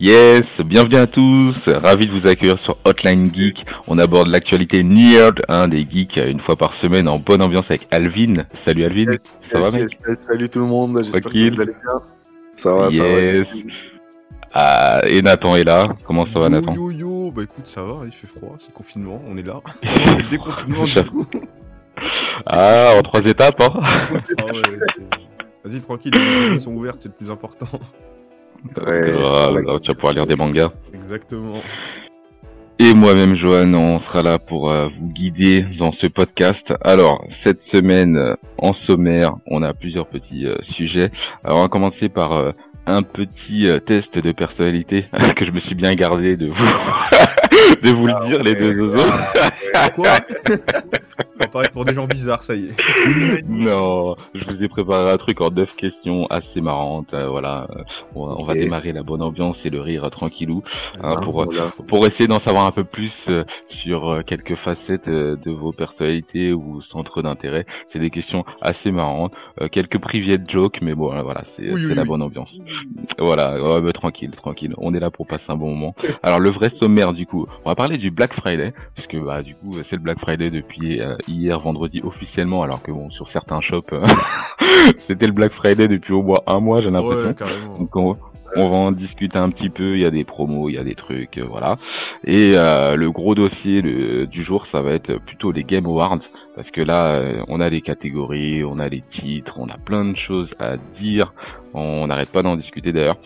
Yes, bienvenue à tous, ravi de vous accueillir sur Hotline Geek. On aborde l'actualité nerd, un des geeks euh, une fois par semaine en bonne ambiance avec Alvin. Salut Alvin, ça va mec yes, Salut tout le monde, j'espère que Tranquille. vous allez bien. Ça va, ça va. Yes. Ah, et Nathan est là, comment ça va Nathan Yo yo, bah écoute, ça va, il fait froid, c'est le confinement, on est là. c'est le déconfinement du coup. Ah, en trois étapes hein Ah ouais, c'est- Vas-y, tranquille, les sont ouvertes, c'est le plus important. Ouais. Ah, là, Tu vas pouvoir lire des mangas. Exactement. Et moi-même, Johan, on sera là pour euh, vous guider dans ce podcast. Alors, cette semaine, euh, en sommaire, on a plusieurs petits euh, sujets. Alors, on va commencer par euh, un petit test de personnalité que je me suis bien gardé de vous, de vous le dire, les deux oiseaux. Quoi On va paraître pour des gens bizarres, ça y est. Non, je vous ai préparé un truc en neuf questions assez marrantes. euh, voilà, on, va- on va Ok. démarrer la bonne ambiance et le rire tranquillou. Hein, Hein, pour, voilà. pour essayer d'en savoir un peu plus euh, sur euh, quelques facettes euh, de vos personnalités ou centres d'intérêt. C'est des questions assez marrantes, quelques private jokes, mais bon, voilà, c'est Oui, c'est oui, la oui. bonne ambiance. Voilà, ouais, bah, tranquille, tranquille. On est là pour passer un bon moment. Alors le vrai sommaire du coup, on va parler du Black Friday, puisque bah du coup c'est le Black Friday depuis euh, hier vendredi officiellement, alors que bon sur certains shops euh, c'était le Black Friday depuis au moins un mois, j'ai l'impression. Ouais. Donc on, on va en discuter un petit peu, il y a des promos, il y a des trucs, euh, voilà. Et euh, le gros dossier le- du jour, ça va être plutôt les Game Awards, parce que là, on a les catégories, on a les titres, on a plein de choses à dire, on n'arrête pas d'en discuter d'ailleurs.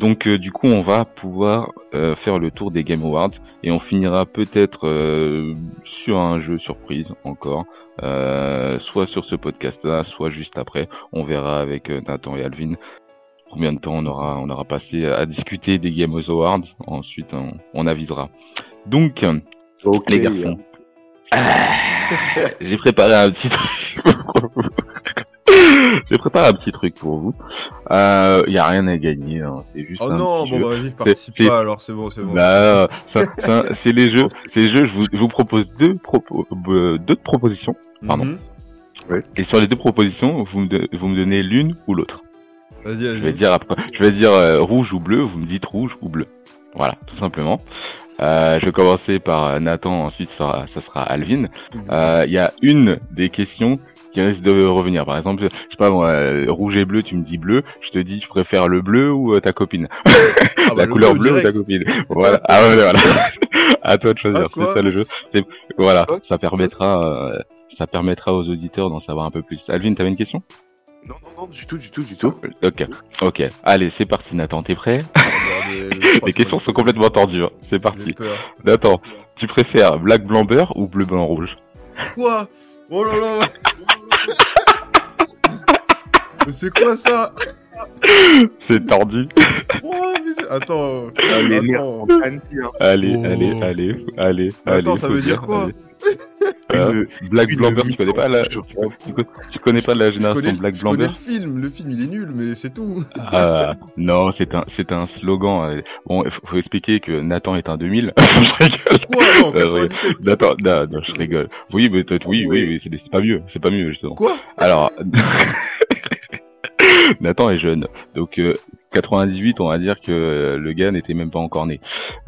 Donc euh, du coup, on va pouvoir euh, faire le tour des Game Awards, et on finira peut-être euh, sur un jeu surprise encore, euh, soit sur ce podcast-là, soit juste après. On verra avec Nathan et Alvin combien de temps on aura, on aura passé à discuter des Game Awards. Ensuite, on, on avisera. Donc, Ok, les garçons, Ah, j'ai préparé un petit truc. J'ai préparé un petit truc pour vous. Il y a rien à gagner. hein. C'est juste Oh un non, bon jeu. bah vas-y, C'est- participe pas alors, c'est bon, c'est bon. Bah, c'est les jeux. C'est les jeux. Je vous, je vous propose deux, propos, euh, deux propositions. pardon. Mhm. Et sur les deux propositions, vous me, de- vous me donnez l'une ou l'autre. Vas-y, Je vais dire après, je vais dire euh, rouge ou bleu, vous me dites rouge ou bleu. Voilà, tout simplement. Euh, je vais commencer par euh, Nathan, ensuite ça sera, ça sera Alvin. Euh, Il y a une des questions qui risque de revenir. Par exemple, je sais pas moi, euh, rouge et bleu, tu me dis bleu, je te dis tu préfères le bleu ou euh, ta copine. Ah bah, La le couleur bleu, bleue ou ta copine. Voilà. Ah ouais, voilà. à toi de choisir. Ah, c'est ça le jeu. Voilà, ça permettra, euh, ça permettra aux auditeurs d'en savoir un peu plus. Alvin, t'avais une question? Non, non, non, du tout, du tout, du tout. Ok, ok. Allez, c'est parti, Nathan. T'es prêt? Ah, bah, Les que questions sont complètement tordues. hein. C'est parti. Nathan, tu préfères black blanc beurre ou bleu blanc rouge? Quoi? Oh là là Mais c'est quoi ça C'est tordu. Oh, mais c'est- Attends, Ah, attends. Allez, Oh. allez, allez, allez. Attends, allez, ça veut dire quoi allez. Euh, Une- Black beurre, tu connais pas la, tu, co- tu connais pas la Je génération connais, Black je blanc connais beurre le film, le film il est nul, mais c'est tout. Ah, non, c'est un, c'est un slogan. euh. Bon, il faut, faut expliquer que Nathan est un 2000. je rigole. Quoi Non, Euh, oui. 97. Nathan, non, non, je rigole. Oui, mais peut-être, oui, oui, oui, c'est c'est pas mieux, c'est pas mieux justement. Quoi Alors, Nathan est jeune, donc euh, 98, on va dire que euh, le gars n'était même pas encore né.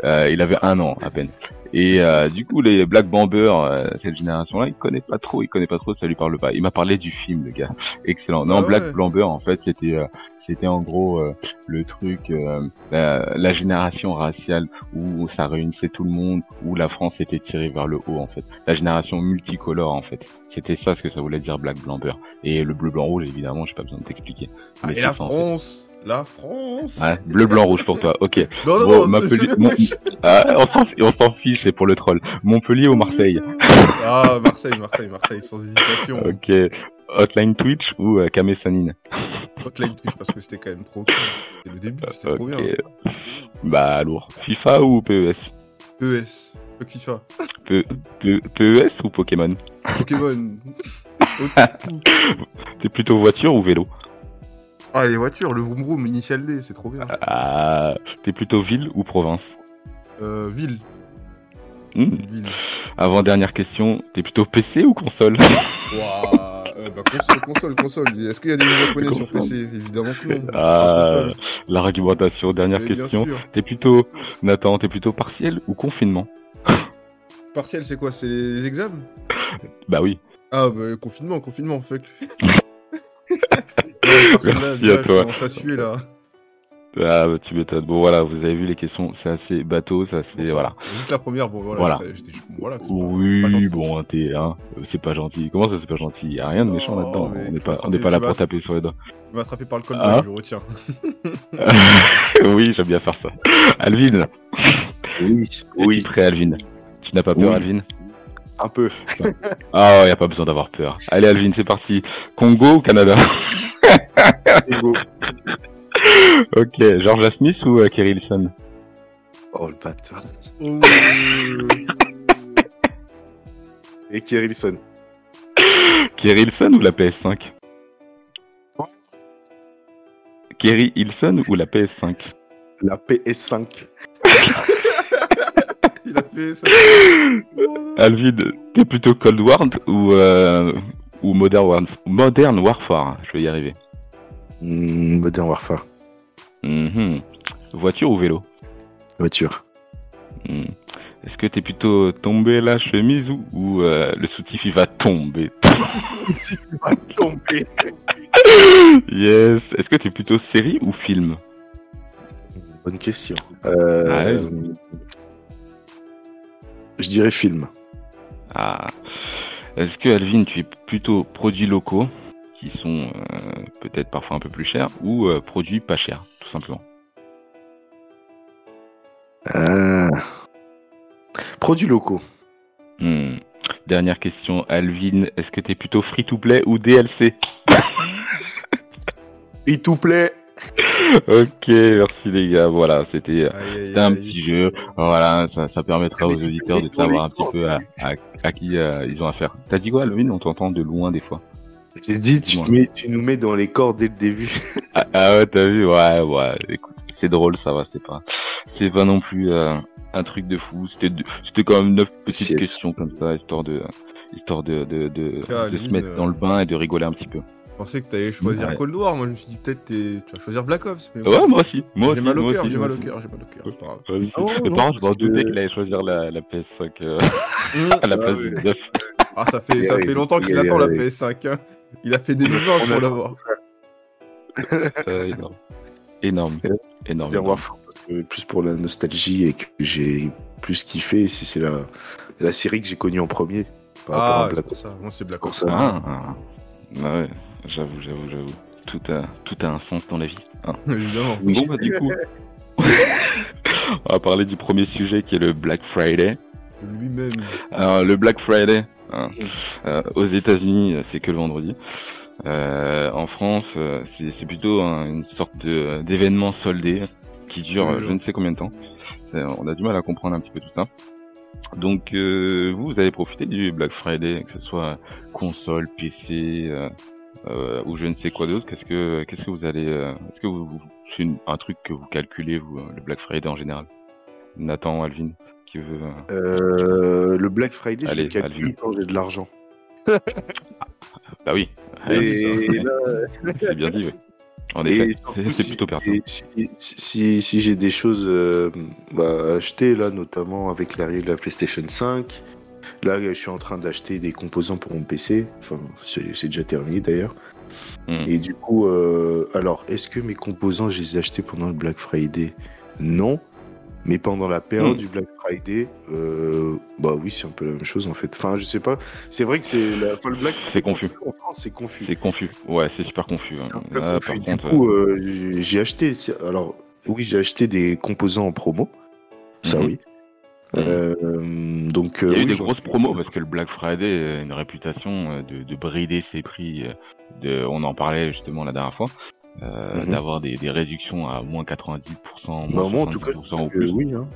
Euh, il avait un an à peine. Et euh, du coup, les Black Bomber, euh, cette génération-là, il connaît pas trop, il connaît pas trop, ça lui parle pas. Il m'a parlé du film, le gars. Excellent. Non, Ah Black. Bomber, en fait, c'était euh, c'était en gros euh, le truc, euh, la, la génération raciale où ça réunissait tout le monde, où la France était tirée vers le haut, en fait. La génération multicolore, en fait. C'était ça ce que ça voulait dire Black Bomber. Et le bleu, blanc, rouge, évidemment, j'ai pas besoin de t'expliquer. Ah, Mais Et la ça, en fait. France La France Ouais, bleu, blanc, rouge pour toi. Ok. Non, non, Bon, non, Montpellier- je- Mon- Ah, on s'en on s'en fiche, c'est pour le troll. Montpellier ou Marseille? Ah, Marseille, Marseille, Marseille, sans hésitation. Ok. Hotline Twitch ou euh, Kame Sanine Hotline Twitch, parce que c'était quand même trop. C'était le début, c'était trop bien. Bah, lourd. FIFA ou PES? ES, Fuck FIFA. P- P- PES ou Pokémon? Pokémon. T'es plutôt voiture ou vélo? Ah, les voitures, le vroom vroom, initial D, c'est trop bien. Ah, T'es plutôt ville ou province? Euh, ville. Hmm. Ville. Avant dernière question, t'es plutôt PC ou console? Waouh. Bah, console, console, console. Est-ce qu'il y a des jeux japonais sur. PC Évidemment que non. Ah. L'argumentation, dernière Mais question. T'es plutôt, Nathan, t'es plutôt partiel ou confinement? Partiel, c'est quoi? C'est les examens? Bah oui. Ah, bah, confinement, confinement, fuck. Là, Merci à je toi. commence à suer là. Ah, bah, tu m'étonnes. Bon, voilà, vous avez vu les questions, c'est assez bateau, c'est assez, Bon, ça voilà. Juste la première, bon, voilà. Voilà. j'étais- j'étais- voilà c'est pas- pas Oui, bon, t'es, hein, c'est pas gentil. Comment ça, c'est pas gentil? Y a rien de méchant Oh, là-dedans. On n'est pas, on pas là pour taper sur les doigts. Tu m'as attrapé par le col Ah. je le retiens. oui, j'aime bien faire ça. Alvin, Oui, oui, prêt, Alvin? Tu n'as pas peur, Oui. Alvin? Un peu. Ah, y a pas besoin d'avoir peur. Allez, Alvin, c'est parti. Congo ou Canada? Ok, Georgia Smith ou euh, Kerry Hilson? Oh le bâtard. Et Kyrilson. Kerry Hilson ou la PS5 Kerry Hilson ou la PS5 La PS5. Il a fait ça. Alvin, t'es plutôt Cold War ou, euh, ou Modern, War- Modern Warfare? Je vais y arriver. Hmm, Modern Warfare. Mhm. Voiture ou vélo? Voiture. Hmm. Est-ce que t'es plutôt tombé la chemise ou, ou, euh, le soutif il va tomber? Ah, tombé. Yes. Est-ce que t'es plutôt série ou film? Bonne question. Euh, Ah, ouais. Je dirais film. Ah. Est-ce que Alvin, tu es plutôt produits locaux? Qui sont euh, peut-être parfois un peu plus chers ou euh, produits pas chers, tout simplement Ah. Produits locaux. Hmm. Dernière question, Alvin, est-ce que t'es plutôt free to play ou DLC S'il te plaît. Ok, merci les gars. Voilà, c'était un aïe. petit jeu. Voilà, ça, ça permettra aux tu auditeurs de savoir un petit peu à, à, à qui euh, ils ont affaire. T'as dit quoi, Alvin? On t'entend de loin des fois. J'ai dit, tu, mets- tu nous mets dans les corps dès le début. Ah, ah ouais, t'as vu Ouais, ouais. Écoute, c'est drôle, ça va. C'est pas, c'est pas non plus euh, un truc de fou. C'était, c'était quand même neuf petites questions comme ça, histoire de, histoire de, de, de, Ah, de se mettre dans le bain et de rigoler un petit peu. Je pensais que t'allais choisir Ouais. Cold War. Moi, je me suis dit peut-être tu vas choisir Black Ops. Mais Ouais, moi aussi. Moi J'ai mal au cœur, j'ai mal au cœur, j'ai mal au cœur. C'est pas grave. Mais par contre, je m'en doutais qu'il allait choisir la, la PS5 euh, à la Ah place ouais. du 9. Ah, ça fait, ça fait longtemps qu'il attend la ouais. PS5. hein. Il a fait 2020 On pour a- l'avoir. Euh, énorme. Énorme. Énorme. Énorme. Que plus pour la nostalgie et que j'ai plus kiffé, si c'est la, la série que j'ai connue en premier. Par rapport Ah, à c'est Black pour ça. Moi, c'est Black Ops. Ah, ah. Ah ouais, j'avoue, j'avoue, j'avoue. Tout a, tout a un sens dans la vie. hein. Évidemment. Oui. Bon, bah, du coup, on va parler du premier sujet qui est le Black Friday. Lui-même. Alors, le Black Friday, hein, euh, aux États-Unis, euh, c'est que le vendredi. Euh, en France, euh, c'est plutôt un- une sorte d'événement soldé qui dure euh, je ne sais combien de temps. Euh, on a du mal à comprendre un petit peu tout ça. Donc, euh, vous, vous avez profité du Black Friday, que ce soit console, PC euh, euh, ou je ne sais quoi d'autre. Qu'est-ce que, qu'est-ce que vous allez, euh, est-ce que vous, vous- c'est un truc que vous calculez euh, le Black Friday en général? Nathan, Alvin, qui veut. euh, Euh, le Black Friday, je le calcule quand j'ai de l'argent. Bah oui, Et là, c'est bien dit. oui. En effet, c'est plutôt pertinent. Si, si, si- si j'ai des choses euh, bah, à acheter, là, notamment avec l'arrivée de la PlayStation 5, là, je suis en train d'acheter des composants pour mon PC. Enfin, c'est déjà terminé d'ailleurs. Hmm. Et du coup, euh, alors, est-ce que mes composants, je les ai achetés pendant le Black Friday? Non. Mais pendant la période Hmm. du Black Friday, euh, bah oui, c'est un peu la même chose en fait. Enfin, je sais pas. C'est vrai que c'est la le Black C'est confus. En France, c'est confus. C'est confus. Ouais, c'est super confus. Hein. confus. par Du contre, coup, euh, j'ai- j'ai acheté. Alors, oui, j'ai acheté des composants en promo. Ça, Mhm. oui. Mhm. Euh, donc, il y a euh, eu oui, des grosses promos parce que le Black Friday a une réputation euh, de, de brider ses prix. euh, De, on en parlait justement la dernière fois. Euh, Mhm. D'avoir des, des réductions à moins 90%, Bah, moins moi, en tout cas, 70% ou euh, plus. oui. hein.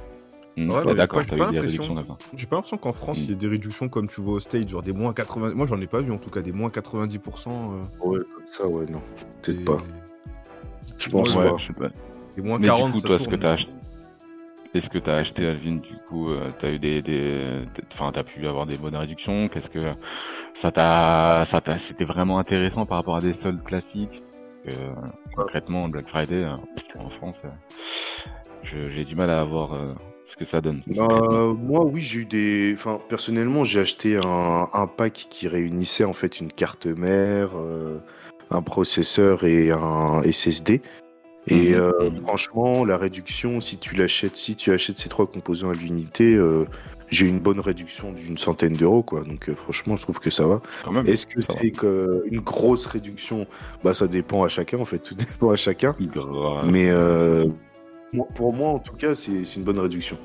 Mm, Ouais, d'accord, j'ai pas l'impression. réductions là-bas. J'ai pas l'impression qu'en France, il y ait des réductions comme tu vois au stage, genre des moins 80. Moi, j'en ai pas vu en tout cas, des moins 90%. euh, Ouais, comme ça, ouais, non. Peut-être et- pas. Je pense Ouais, pas. je sais pas. Des moins Mais 40, du coup, toi, ce que t'as acheté, est-ce que t'as acheté, Alvin, du coup, euh, t'as eu des, des, des- enfin, t'as pu avoir des bonnes réductions? Qu'est-ce que ça t'a, ça t'a, c'était vraiment intéressant par rapport à des soldes classiques? Concrètement, Black Friday euh, en France, euh, j'ai du mal à voir euh, ce que ça donne. Euh, moi, oui, j'ai eu des. Enfin, personnellement, j'ai acheté un, pack qui réunissait en fait une carte mère, un processeur et un SSD. Et Mhm. euh, franchement, la réduction, si tu l'achètes, si tu achètes ces trois composants à l'unité, euh, j'ai une bonne réduction d'une centaine d'euros, quoi. Donc, euh, franchement, je trouve que ça va. Est-ce que c'est une grosse réduction? Bah, ça dépend à chacun, en fait. Tout dépend à chacun. Mais moi- pour moi, en tout cas, c'est une bonne réduction.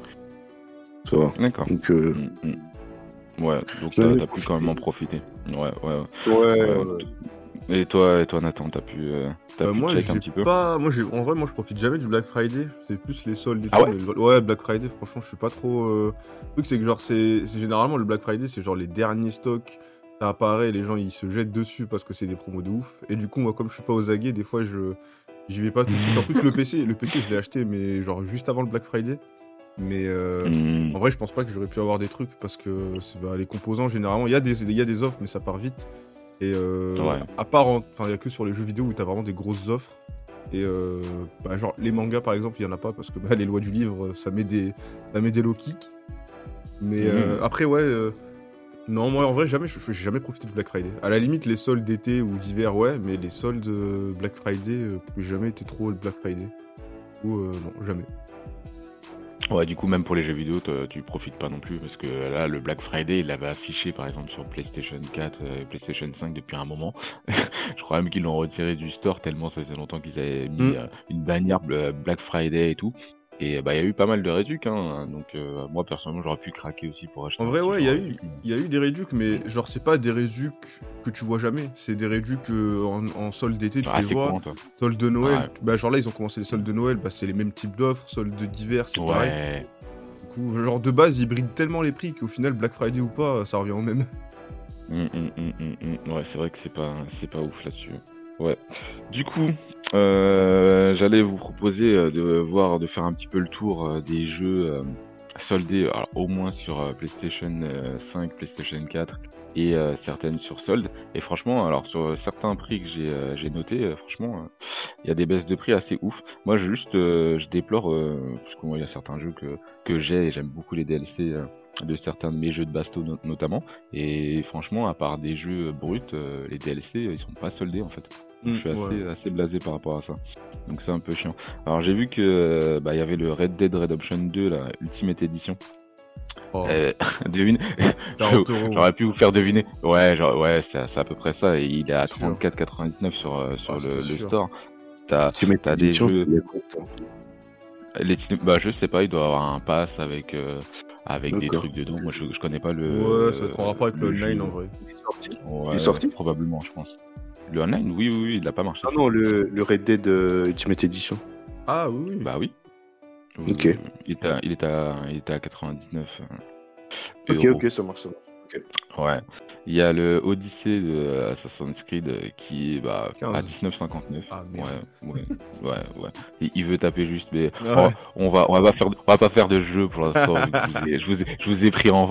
Ça va. D'accord. Donc, Mm, mm. Ouais, donc t'as pu quand même en profiter. Ouais, ouais, ouais. ouais, Ouais, ouais. Et toi, et toi, Nathan, t'as pu, euh, Euh, pu moi, check un petit peu. pas. Moi. En vrai, moi, je profite jamais du Black Friday. C'est plus les soldes. et Ah tout, ouais mais- ouais, Black Friday. Franchement, je suis pas trop. euh, Le truc, c'est que genre, c'est généralement le Black Friday, c'est genre les derniers stocks. Ça apparaît, les gens ils se jettent dessus parce que c'est des promos de ouf. Et du coup, moi, comme je suis pas aux aguets, des fois, je j'y vais pas tout de suite. En plus, le PC, le PC, je l'ai acheté, mais genre juste avant le Black Friday. Mais euh, Mm. en vrai, je pense pas que j'aurais pu avoir des trucs parce que bah, les composants, généralement, il y, y a des offres, mais ça part vite. Et euh, Ouais. à part, enfin, il y a que sur les jeux vidéo où t'as vraiment des grosses offres. Et euh, bah, genre, les mangas, par exemple, il y en a pas parce que bah, les lois du livre, ça met des, ça met des low kicks. Mais euh, Mhm. après, ouais. euh, non, moi, en vrai, jamais, je- j'ai jamais profité du Black Friday. À la limite, les soldes d'été ou d'hiver, ouais, mais les soldes euh, Black Friday, euh, j'ai jamais été trop le Black Friday. Ou euh, non, jamais. Ouais, du coup, même pour les jeux vidéo, tu profites pas non plus parce que là, le Black Friday, il l'avait affiché par exemple sur PlayStation 4 euh, et PlayStation 5 depuis un moment. Je crois même qu'ils l'ont retiré du store tellement ça faisait longtemps qu'ils avaient mis Mm. euh, une bannière bl- Black Friday et tout. Et bah, il y a eu pas mal de réducs, hein. Donc, euh, moi, personnellement, j'aurais pu craquer aussi pour acheter. En vrai, ouais, il y a eu, y a eu des réducs, mais genre, c'est pas des réducs que tu vois jamais. C'est des réducs euh, en, en solde d'été, tu Ah, les vois. courant. Solde de Noël, Ouais. bah, genre là, ils ont commencé les soldes de Noël, bah, c'est les mêmes types d'offres. Solde d'hiver, c'est pareil. Du coup, genre, de base, ils brident tellement les prix qu'au final, Black Friday ou pas, ça revient au même. Mm, mm, mm. Ouais, c'est vrai que c'est pas, c'est pas ouf là-dessus. Ouais. Du coup, euh, j'allais vous proposer euh, de voir, de faire un petit peu le tour euh, des jeux euh, soldés, au moins sur PlayStation euh, 5, PlayStation 4 et certaines sur solde. Et franchement, alors sur certains prix que j'ai euh, j'ai notés, euh, franchement, il y a des baisses de prix assez ouf. Moi, juste, euh, je déplore parce que moi, il y a certains jeux que j'ai et j'aime beaucoup les DLC de certains de mes jeux de basto no- notamment. Et franchement, à part des jeux bruts, les DLC, ils sont pas soldés en fait. Donc, je suis Mm, assez, ouais. assez blasé par rapport à ça. Donc c'est un peu chiant. Alors j'ai vu que euh, bah, il y avait le Red Dead Redemption 2, la Ultimate Edition. Oh, Euh, devine, 40 euros. j'aurais pu vous faire deviner. Ouais, genre, ouais, c'est c'est à peu près ça. Et il est à Sûr. 34,99 sur, euh, sur Ah, le, le store. T'as Tu mets t'as des jeux- les, bah je sais pas, il doit avoir un pass avec euh, avec des trucs dedans. Moi je, je connais pas le. Ouais, ça va être en rapport avec le online jeu. en vrai. Il est sorti Ouais, Il est sorti? Probablement, je pense. Le online, oui, oui, oui, il a pas marché. Ah non, le, le Red Dead euh, Ultimate Edition. Ah oui, oui. Bah oui. Ok. Il était à, il était à, il était à 99. euh, Ok, euros. ok, ça marche, ça marche. Ouais. Il y a le Odyssey de Assassin's Creed euh, qui est bah, à 15. 19,59. Ah, ouais, ouais, ouais, ouais. Il, il veut taper juste, mais Ah oh, on va, on va pas faire, de- on va pas faire de jeu pour l'instant. je, vous ai- je vous ai, je vous ai pris en,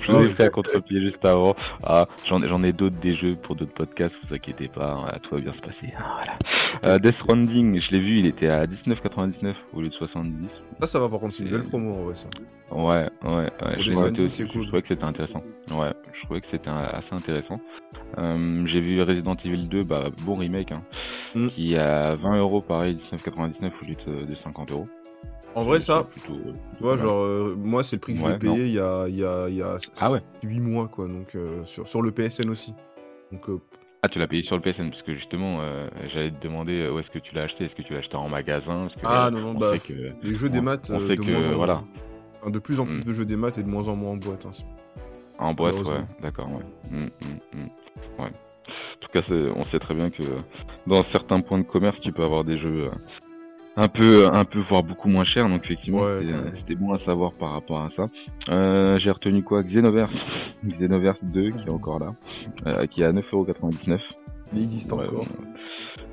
je vous ai pris à contre-pied juste avant. Ah, j'en, ai- d'autres des jeux pour d'autres podcasts, vous inquiétez pas, hein, tout va bien se passer. hein, voilà. Euh, Death Stranding, je l'ai vu, il était à 19,99 au lieu de 70. Ça, ça va par contre, c'est une belle promo en vrai, ça. Ouais, ouais, ouais. Je, noté aussi, cool. trouvais que c'était intéressant. Ouais, je trouvais que c'était assez intéressant. Euh, J'ai vu Resident Evil 2, bah, bon remake, hein, Mm. qui est à 20 euros, pareil, 19,99 au lieu de, de 50 euros. En vrai, ça, plutôt- plutôt tu vois, mal. genre, euh, moi, c'est le prix que je Ouais, l'ai payé il y a, il y a, il y a Ah ouais. 8 mois, quoi, donc euh, sur, sur le PSN aussi. Donc, euh, Ah, tu l'as payé sur le PSN, parce que justement, euh, j'allais te demander où est-ce que tu l'as acheté? Est-ce que tu l'as acheté en magasin? Parce que Ah non, non, on bah, sait que, les jeux des maths, on sait de que, moins voilà, de plus en plus Mm. de jeux des maths et de moins en moins en boîte. hein. en boîte, ouais, d'accord, ouais. Mm, mm, mm. ouais. En tout cas, on sait très bien que dans certains points de commerce, tu peux avoir des jeux un peu, un peu, voire beaucoup moins cher. Donc effectivement, Ouais, c'était, bon à savoir par rapport à ça. Euh, j'ai retenu quoi? Xenoverse, Xenoverse 2 qui est encore là, euh, qui est à 9,99€. Il existe Ouais, encore.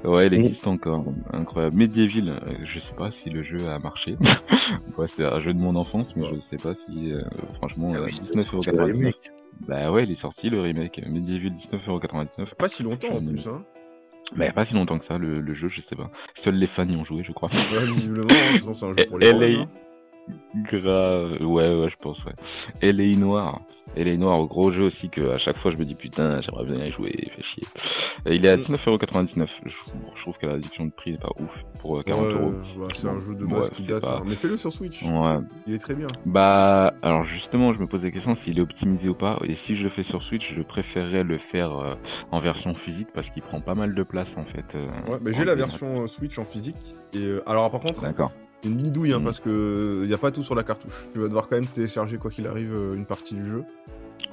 Ouais, il existe encore. Incroyable. Medieval, euh, je sais pas si le jeu a marché. ouais, c'est un jeu de mon enfance, mais je sais pas si, euh, franchement, Ah euh, oui, c'est le 19,99€. remake. Bah ouais, il est sorti le remake. Medieval 19,99€. Pas si longtemps en plus, hein. Bah, il y a pas si longtemps que ça, le, le jeu, je sais pas. Seuls les fans y ont joué, je crois. Ouais, visiblement, hein, sinon c'est un jeu pour les fans, est- hein. Grave, ouais, ouais, je pense, ouais. LA Noir. LA Noir, gros jeu aussi que à chaque fois je me dis putain, j'aimerais bien y jouer, fait chier. Et il est à Mm. 19,99€. Je, je trouve que la réduction de prix n'est pas ouf pour euh, 40 Ouais, euros. ouais, c'est un jeu de Ouais, base qui c'est date. pas- hein. Mais fais-le sur Switch. Ouais. Il est très bien. Bah, alors justement, je me pose la question s'il est optimisé ou pas. Et si je le fais sur Switch, je préférerais le faire euh, en version physique parce qu'il prend pas mal de place en fait. euh, Ouais, mais j'ai la version euh, Switch en physique. Et euh, alors, par contre, D'accord. une bidouille, hein, Mm. parce que il y a pas tout sur la cartouche. Tu vas devoir quand même télécharger quoi qu'il arrive euh, une partie du jeu.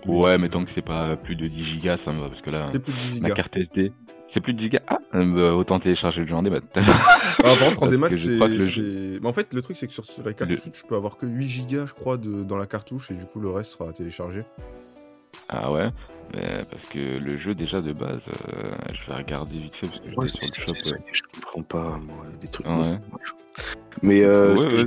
Ouais, mais tant que c'est pas plus de 10 gigas, ça me va parce que là, plus de 10 ma carte SD, c'est plus de 10 gigas. Ah, euh, bah, autant télécharger le jeu en démat. Ah, par contre, en démat, c'est. Mais en fait, le truc, c'est que sur la cartouche Le- tu peux avoir que 8 gigas, je crois, de... dans la cartouche, et du coup, le reste sera téléchargé. Ah ouais, mais parce que le jeu déjà de base, euh, je vais regarder vite fait parce que Ouais, c'est sur le ça shop. je comprends pas, moi, des trucs. Ouais. Mais euh, je-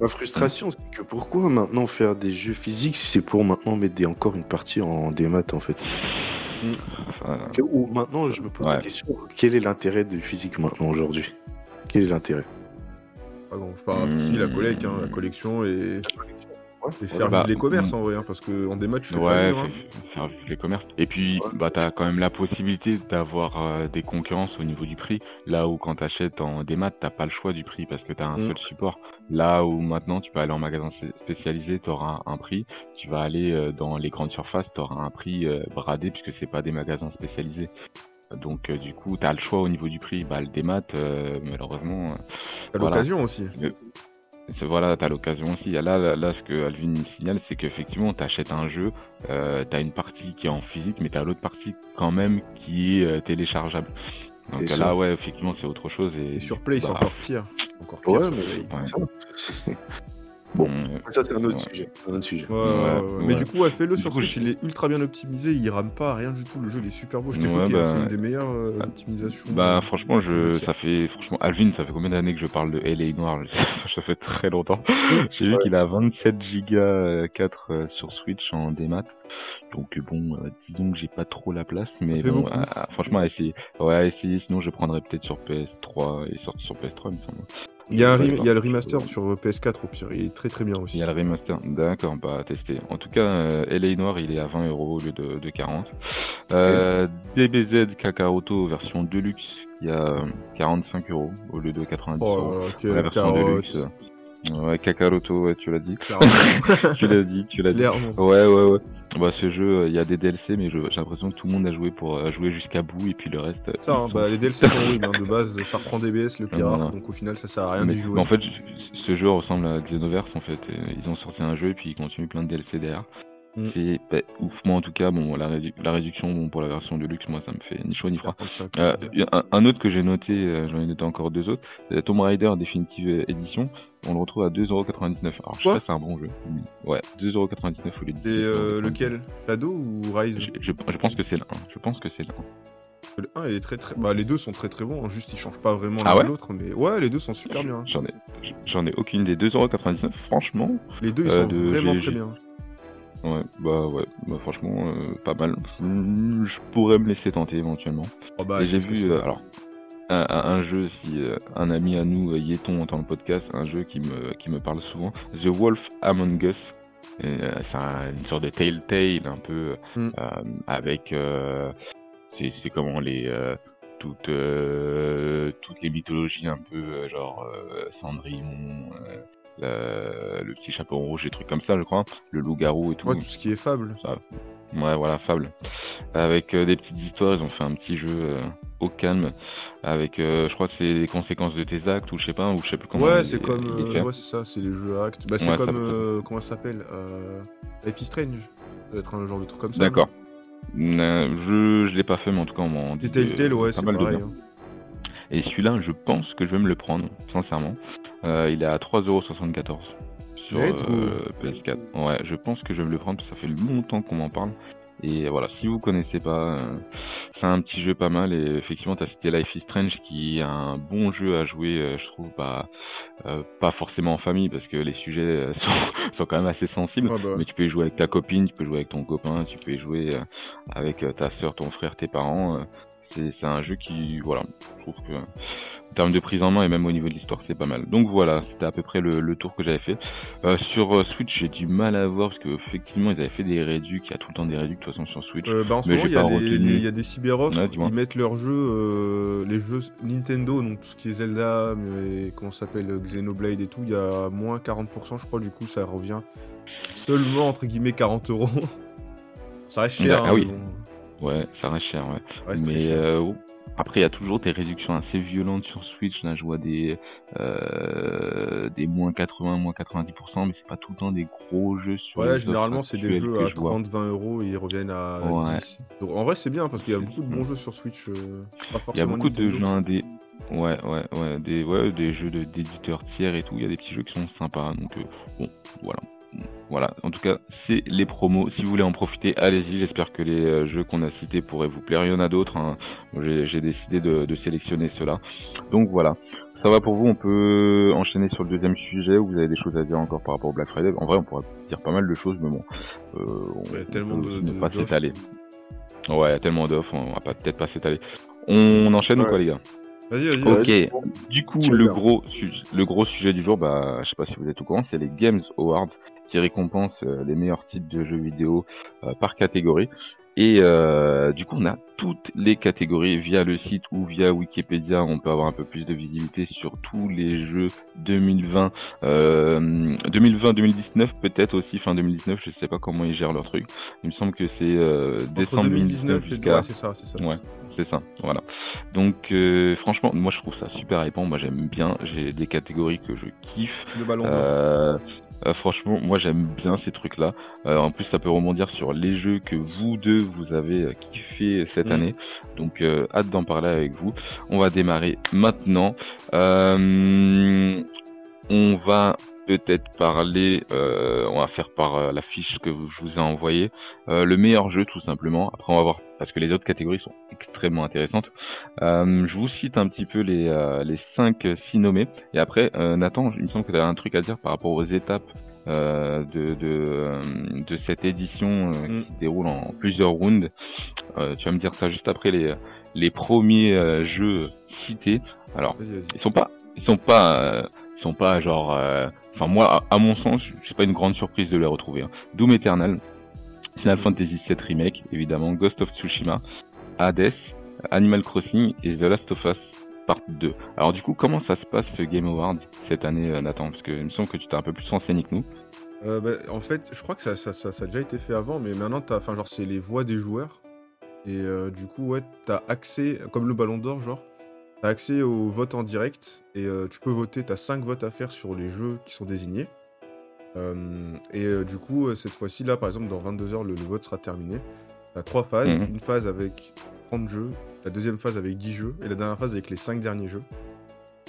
ma frustration, c'est que pourquoi maintenant faire des jeux physiques si c'est pour maintenant mettre des, encore une partie en démat en fait? Enfin, Ou maintenant, je me pose la question quel est l'intérêt du physique maintenant aujourd'hui? Quel est l'intérêt? Ah bon, pas Mm. si la collecte, hein, la collection et, et faire Bah, vivre les commerces mm. en vrai, hein, parce que en démat, tu fais pas Ouais, vivre, hein. fait- faire vivre les commerces. Et puis, Ouais. bah, t'as quand même la possibilité d'avoir euh, des concurrences au niveau du prix. Là où quand t'achètes en démat, t'as pas le choix du prix parce que t'as un Mm. seul support. Là où maintenant, tu peux aller en magasin spé- spécialisé, t'auras un, un prix. Tu vas aller euh, dans les grandes surfaces, t'auras un prix euh, bradé puisque c'est pas des magasins spécialisés. Donc, euh, du coup, t'as le choix au niveau du prix. Bah, le démat, euh, malheureusement, euh, T'as voilà. l'occasion aussi. C'est- Voilà, t'as l'occasion aussi. Là, là, là, ce que Alvin me signale, c'est qu'effectivement, t'achètes un jeu, euh, t'as une partie qui est en physique, mais t'as l'autre partie quand même qui est euh, téléchargeable. Donc Et ça- là, ouais, effectivement, c'est autre chose. Et, Et sur Play, c'est bah, encore pire. Encore pire Ouais, mais c'est Ouais. Bon. Ça, c'est un autre Ouais. sujet. un autre sujet. Ouais, ouais, Ouais, ouais. Mais du coup, ouais, fais-le sur Switch, il est ultra bien optimisé, il rame pas, rien du tout, le jeu il est super beau, je t'ai bah, c'est une des meilleures euh, Ah. optimisations. Bah franchement je ça fait franchement Alvin ça fait combien d'années que je parle de LA Noir? Ça fait très longtemps j'ai vu qu'il a 27 giga 4 euh, sur Switch en démat donc euh, bon euh, disons que j'ai pas trop la place mais bon beaucoup. euh, franchement à essayer ouais à essayer sinon je prendrais peut-être sur PS3 et sorti sur PS3 il me semble Il y, a un rem- il y a le bah, remaster sur euh, PS4 au pire, il est très très bien aussi. il y a le remaster d'accord à tester en tout cas euh, LA Noir il est à 20 euros au lieu de, de 40 euh, DBZ Kakaroto version Deluxe il y a 45 euros au lieu de 90 euros Oh là, la version. Deluxe. Ouais, Kakaroto, ouais, tu l'as dit. Tu l'as dit, tu l'as dit. Clairement. Ouais, ouais, ouais. Bah, ce jeu, euh, il y a des DLC, mais j'ai l'impression que tout le monde a joué pour euh, jouer jusqu'à bout, et puis le reste. euh, Ça, hein, bah, les DLC sont horribles, hein, de base, ça reprend DBS, le pirate, non. donc au final ça sert à rien mais, d'y jouer. mais en fait, ce jeu ressemble à Xenoverse, en fait. Ils ont sorti un jeu, et puis ils continuent plein de DLC derrière. Mm. C'est bah, ouf, moi en tout cas, bon, la, rédu- la réduction bon, pour la version de luxe, moi ça me fait ni chaud ni froid. 45, Euh, un, un autre que j'ai noté, euh, j'en ai noté encore deux autres, c'est Tomb Raider Definitive Edition, on le retrouve à 2,99€. Alors je sais pas si c'est un bon jeu. Ouais, 2,99€ au lieu de C'est euh, 17,99. lequel? Shadow ou Rise? Je, je, je pense que c'est le 1. Je pense que c'est le 1. Le 1 il est très très. Bah, les deux sont très très bons, hein, juste ils changent pas vraiment Ah l'un ouais? de l'autre, mais ouais, les deux sont super bien. hein. J'en ai, aucune idée. 2,99€, franchement. Les deux ils sont de- vraiment très bien. Ouais, bah ouais, bah franchement, euh, pas mal. Hmm, Je pourrais me laisser tenter éventuellement. Oh, bah, j'ai vu, euh, alors, un, jeu, si euh, un ami à nous, Yéton, entend le podcast, un jeu qui me, qui me parle souvent, The Wolf Among Us. C'est un- une sorte de Telltale un peu Mm. euh, avec c'est comment les toutes toutes les mythologies un peu genre Cendrillon le, petit chapeau rouge des trucs comme ça je crois le loup-garou et tout Ouais, tout ce qui est fable. Ouais, voilà, Fable. Avec euh, des petites histoires, ils ont fait un petit jeu euh, au calme. Avec, euh, je crois que c'est les conséquences de tes actes, ou je sais pas, ou je sais plus comment. Ouais, c'est comme. fait. ouais, c'est ça, c'est les jeux à actes. Bah, c'est Ouais, comme. comment ça s'appelle Life is Strange. Ça doit être un genre de truc comme ça. D'accord. Je je l'ai pas fait, mais en tout cas, on m'en dit. Et Telltale, ouais, c'est mal de pareil. bien. hein. Et celui-là, je pense que je vais me le prendre, sincèrement. Euh, il est à 3,74€ sur euh, PS4. Ouais, je pense que je vais me le prendre, parce que ça fait longtemps qu'on m'en parle. Et voilà, si vous connaissez pas, euh, c'est un petit jeu pas mal. Et effectivement, tu as cité Life is Strange, qui est un bon jeu à jouer, euh, je trouve, bah, euh, pas forcément en famille, parce que les sujets sont, sont quand même assez sensibles. Ah bah, Mais tu peux y jouer avec ta copine, tu peux jouer avec ton copain, tu peux y jouer avec ta soeur, ton frère, tes parents. C'est un jeu qui, voilà, je trouve que en termes de prise en main et même au niveau de l'histoire, c'est pas mal. Donc voilà, c'était à peu près le, le tour que j'avais fait. Euh, sur euh, Switch, j'ai du mal à voir parce que effectivement, ils avaient fait des réducs, il y a tout le temps des réducs de toute façon sur Switch. euh, bah, en ce mais moment, il y, a des- dis-moi. ils mettent leurs jeux, euh, les jeux Nintendo, donc tout ce qui est Zelda, mais comment s'appelle, Xenoblade et tout, il y a moins 40%, je crois, du coup, ça revient seulement, entre guillemets, 40 euros. Ça reste cher, Ah hein, oui. bon, Ouais, ça reste cher, ouais. ça reste très Mais cher. euh, oh, après, il y a toujours des réductions assez violentes sur Switch. Là, je vois des, euh, des moins 80, moins 90%, mais c'est pas tout le temps des gros jeux sur Ouais, généralement, c'est des jeux à je vois. 30-20 euros et ils reviennent à Ouais. 10 euros. En vrai, c'est bien parce qu'il y a beaucoup de bons jeux sur Switch. euh, pas Il y a beaucoup de jeux indés. Ouais, ouais, ouais, des, ouais, des jeux de- d'éditeurs tiers et tout. Il y a des petits jeux qui sont sympas. Donc, euh, bon, voilà. Voilà, en tout cas, c'est les promos. Si vous voulez en profiter, allez-y. J'espère que les euh, jeux qu'on a cités pourraient vous plaire. Il y en a d'autres. hein. J'ai décidé de, de sélectionner ceux-là. Donc voilà. Ça va pour vous On peut enchaîner sur le deuxième sujet où vous avez des choses à dire encore par rapport au Black Friday. En vrai, on pourrait dire pas mal de choses, mais bon. euh, on, on tellement peut de- ne de- pas s'étaler. Ouais, il y a tellement d'offres. On va pas- peut-être pas s'étaler. On enchaîne ou Ouais. quoi, les gars? Vas-y, vas-y. Ouais, Ok, bon. du coup, le gros, le gros sujet du jour, bah, je sais pas si vous êtes au courant, c'est les Games Awards qui récompensent euh, les meilleurs titres de jeux vidéo euh, par catégorie. Et euh, du coup, on a toutes les catégories via le site ou via Wikipédia. On peut avoir un peu plus de visibilité sur tous les jeux 2020, euh, 2020-2019 peut-être aussi fin 2019. Je sais pas comment ils gèrent leur truc. Il me semble que c'est euh, décembre 2019 et- jusqu'à ouais, c'est ça, c'est ça. Ouais. C'est ça, voilà. Donc euh, franchement, moi je trouve ça super répand, moi j'aime bien, j'ai des catégories que je kiffe. Le ballon. Euh, euh, franchement, moi j'aime bien ces trucs-là. En plus, ça peut rebondir sur les jeux que vous deux vous avez kiffé cette Mm. année. Donc hâte d'en parler avec vous. On va démarrer maintenant. On va peut-être parler, euh, on va faire par euh, la fiche que je vous ai envoyée, euh, le meilleur jeu tout simplement. Après on va voir parce que les autres catégories sont extrêmement intéressantes. Euh, je vous cite un petit peu les euh, les cinq euh, six nommés et après euh, Nathan, il me semble que tu as un truc à dire par rapport aux étapes euh, de de, de cette édition euh, Mm. qui se déroule en plusieurs rounds. Euh, tu vas me dire ça juste après les les premiers jeux cités. Alors ils sont pas ils sont pas euh, ils sont pas genre euh, enfin moi à, mon sens c'est pas une grande surprise de les retrouver hein. Doom Eternal Final Fantasy VII Remake évidemment Ghost of Tsushima Hades Animal Crossing et The Last of Us Part 2 alors du coup comment ça se passe ce Game Award cette année euh, Nathan? Parce que il me semble que tu t'es un peu plus renseigné que nous Euh, bah, en fait, je crois que ça, a déjà été fait avant, mais maintenant, genre, c'est les voix des joueurs. Et euh, du coup, ouais, t'as accès, comme le ballon d'or, genre, t'as accès au vote en direct. Et euh, tu peux voter, t'as 5 votes à faire sur les jeux qui sont désignés. Euh, et euh, du coup, cette fois-ci, là, par exemple, dans 22h, le, le vote sera terminé. T'as trois phases. Mhm. Une phase avec 30 jeux, la deuxième phase avec 10 jeux, et la dernière phase avec les 5 derniers jeux.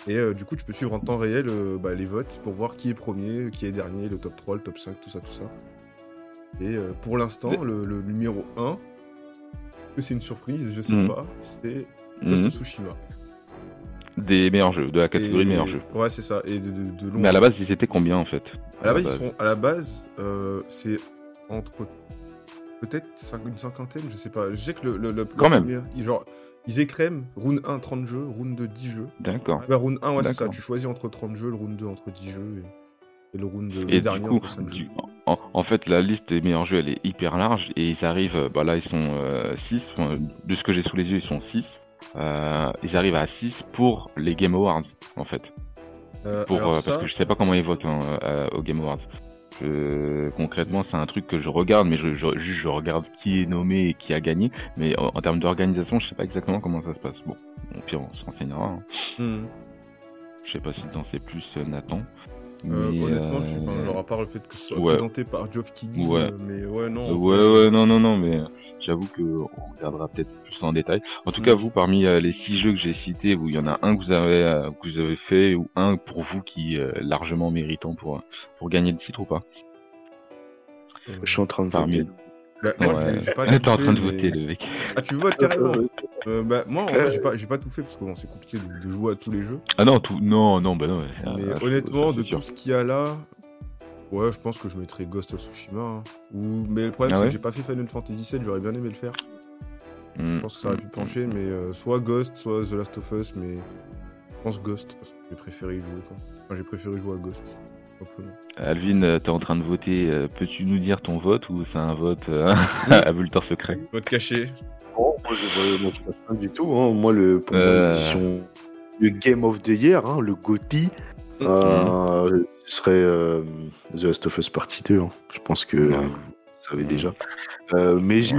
Et du coup, tu peux suivre en temps réel bah, les votes pour voir qui est premier, qui est dernier, le top 3, le top 5, tout ça, tout ça. Et pour l'instant, le, le numéro 1, est-ce que c'est une surprise, je sais Mhm. pas, c'est Ghost Mhm. of Tsushima. Des meilleurs jeux de la catégorie Et- meilleurs jeux Ouais, c'est ça. Et de, de, de long. mais à la base ils étaient combien en fait? À la base, ils sont, à la base, euh, c'est entre peut-être une cinquantaine, je sais pas. Je sais que le, le, le Quand le même. premier, genre, ils écrèment round 1, 30 jeux, round 2, 10 jeux. d'accord Ah bah, round 1, ouais, c'est ça. Tu choisis entre 30 jeux, le round 2 entre 10 jeux et, et le round le Et du dernier coup, entre 5 jeux. du- en, en fait, la liste des meilleurs jeux, elle est hyper large et ils arrivent, euh, bah là, ils sont 6, de ce que j'ai sous les yeux, ils sont 6. Ils arrivent à 6 pour les Game Awards, en fait. Euh, Pour, euh, ça, Parce que je sais pas comment ils votent hein, euh, aux Game Awards. Concrètement, c'est un truc que je regarde, mais je, je, juste, je regarde qui est nommé et qui a gagné. Mais en, en termes d'organisation, je sais pas exactement comment ça se passe. Bon, au pire, on se renseignera. hein. hmm. Je sais pas si t'en sais plus, euh, Nathan. Euh, honnêtement, je sais pas, euh, alors à part le fait que ce soit ouais. présenté par Geoff Keighley, Ouais. euh, mais ouais, non. Ouais, ouais, non, non, non, mais j'avoue que on regardera peut-être plus en détail. En tout Mm. cas, vous, parmi euh, les six jeux que j'ai cités, vous, il y en a un que vous avez, euh, que vous avez fait ou un pour vous qui est euh, largement méritant pour, pour gagner le titre ou pas? Euh, Je suis en train de Parmi- voter. Bah, moi, Ouais. j'ai- pas en train de mais- voter, le mec. Ah, tu votes carrément Euh, bah, Moi, en vrai, j'ai pas, j'ai pas tout fait parce que bon, c'est compliqué de, de jouer à tous les jeux. Ah non, tout, non, non, bah non. ouais, ça- Mais je- honnêtement, de sûr. tout ce qu'il y a là, ouais, je pense que je mettrais Ghost of Tsushima. hein. Ou... Mais le problème, Ah c'est ouais que j'ai pas fait Final Fantasy VII, j'aurais bien aimé le faire. Mm, Je pense que ça aurait pu mm, pencher, mais euh, soit Ghost, soit The Last of Us, mais je pense Ghost parce que j'ai préféré y jouer. Quoi. Enfin, j'ai préféré jouer à Ghost. Alvin, euh, t'es en train de voter. euh, Peux-tu nous dire ton vote ou c'est un vote euh, à bulletin secret? Vote caché. Non, moi je moi, je pas du tout. hein. Moi, le, pour Euh. l'édition, le Game of the Year, hein, le GOTY, euh, ce serait euh, The Last of Us Partie 2. hein. Je pense que Ouais. vous savez déjà. Euh, mais j'ai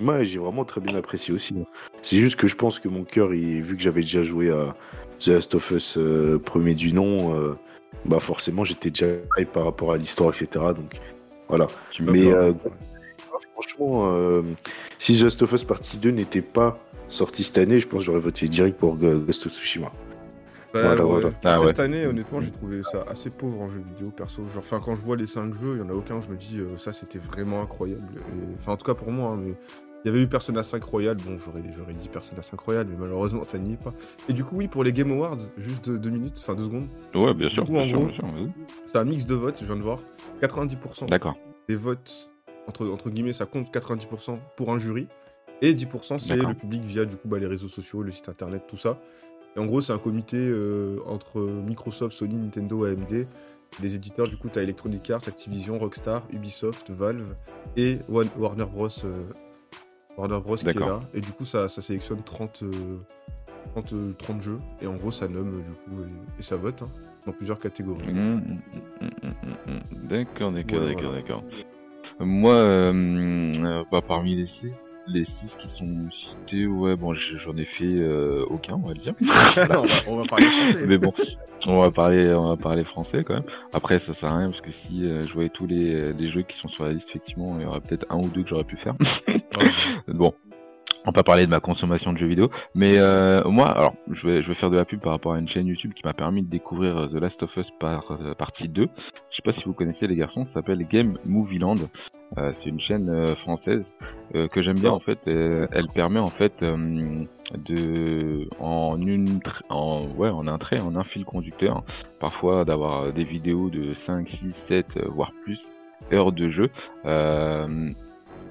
Ouais. J'ai vraiment très bien apprécié aussi. hein. C'est juste que je pense que mon cœur, il- vu que j'avais déjà joué à The Last of Us euh, premier du nom, euh, bah forcément j'étais déjà hype par rapport à l'histoire, etc. Donc voilà. Mais euh, franchement, euh, si The Last of Us Partie 2 n'était pas sorti cette année, je pense que j'aurais voté direct pour Ghost of Tsushima. Bah, Voilà, ouais. voilà. Ah ouais. Cette année, honnêtement, j'ai trouvé ça assez pauvre en jeu vidéo perso. Genre, enfin, quand je vois les 5 jeux, il y en a aucun où je me dis euh, ça c'était vraiment incroyable. Enfin, en tout cas pour moi, hein, mais il y avait eu Persona 5 Royal. Bon, j'aurais, j'aurais dit Persona 5 Royal, mais malheureusement ça n'y est pas. Et du coup, oui, pour les Game Awards, juste deux, deux minutes, enfin deux secondes, Ouais, bien sûr, coup, bien en sûr, gros- bien sûr, c'est un mix de votes, je viens de voir. 90% D'accord. des votes, entre, entre guillemets, ça compte 90% pour un jury. Et 10% c'est le public via du coup bah, les réseaux sociaux, le site internet, tout ça. Et en gros, c'est un comité euh, entre Microsoft, Sony, Nintendo, AMD. Les éditeurs, du coup, tu as Electronic Arts, Activision, Rockstar, Ubisoft, Valve et Wa- Warner Bros. euh, Warner Bros qui est là. Et du coup, ça, ça sélectionne 30, euh, 30, euh, 30 jeux. Et en gros, ça nomme, euh, du coup, et, et ça vote hein, dans plusieurs catégories. Mm, mm, mm, mm, mm, mm. D'accord, d'accord, Ouais, d'accord, voilà. d'accord. Moi, euh, euh, bah, parmi les six, les six qui sont cités, ouais, bon, j'en ai fait euh, aucun, on va dire. on, va, on va parler français. Mais bon, on va parler, on va parler français quand même. Après, ça sert à rien parce que si euh, je voyais tous les, les jeux qui sont sur la liste, effectivement, il y aurait peut-être un ou deux que j'aurais pu faire. Ouais. Bon, on va pas parler de ma consommation de jeux vidéo, mais euh, moi, alors, je vais, je vais faire de la pub par rapport à une chaîne YouTube qui m'a permis de découvrir euh, The Last of Us par euh, partie 2. Je sais pas si vous connaissez les garçons, ça s'appelle Game Movie Land. Euh, c'est une chaîne française que j'aime bien en fait. Elle permet en fait de en une en ouais en un trait, en un fil conducteur, parfois d'avoir des vidéos de 5, 6, 7 euh, voire plus heures de jeu. Euh,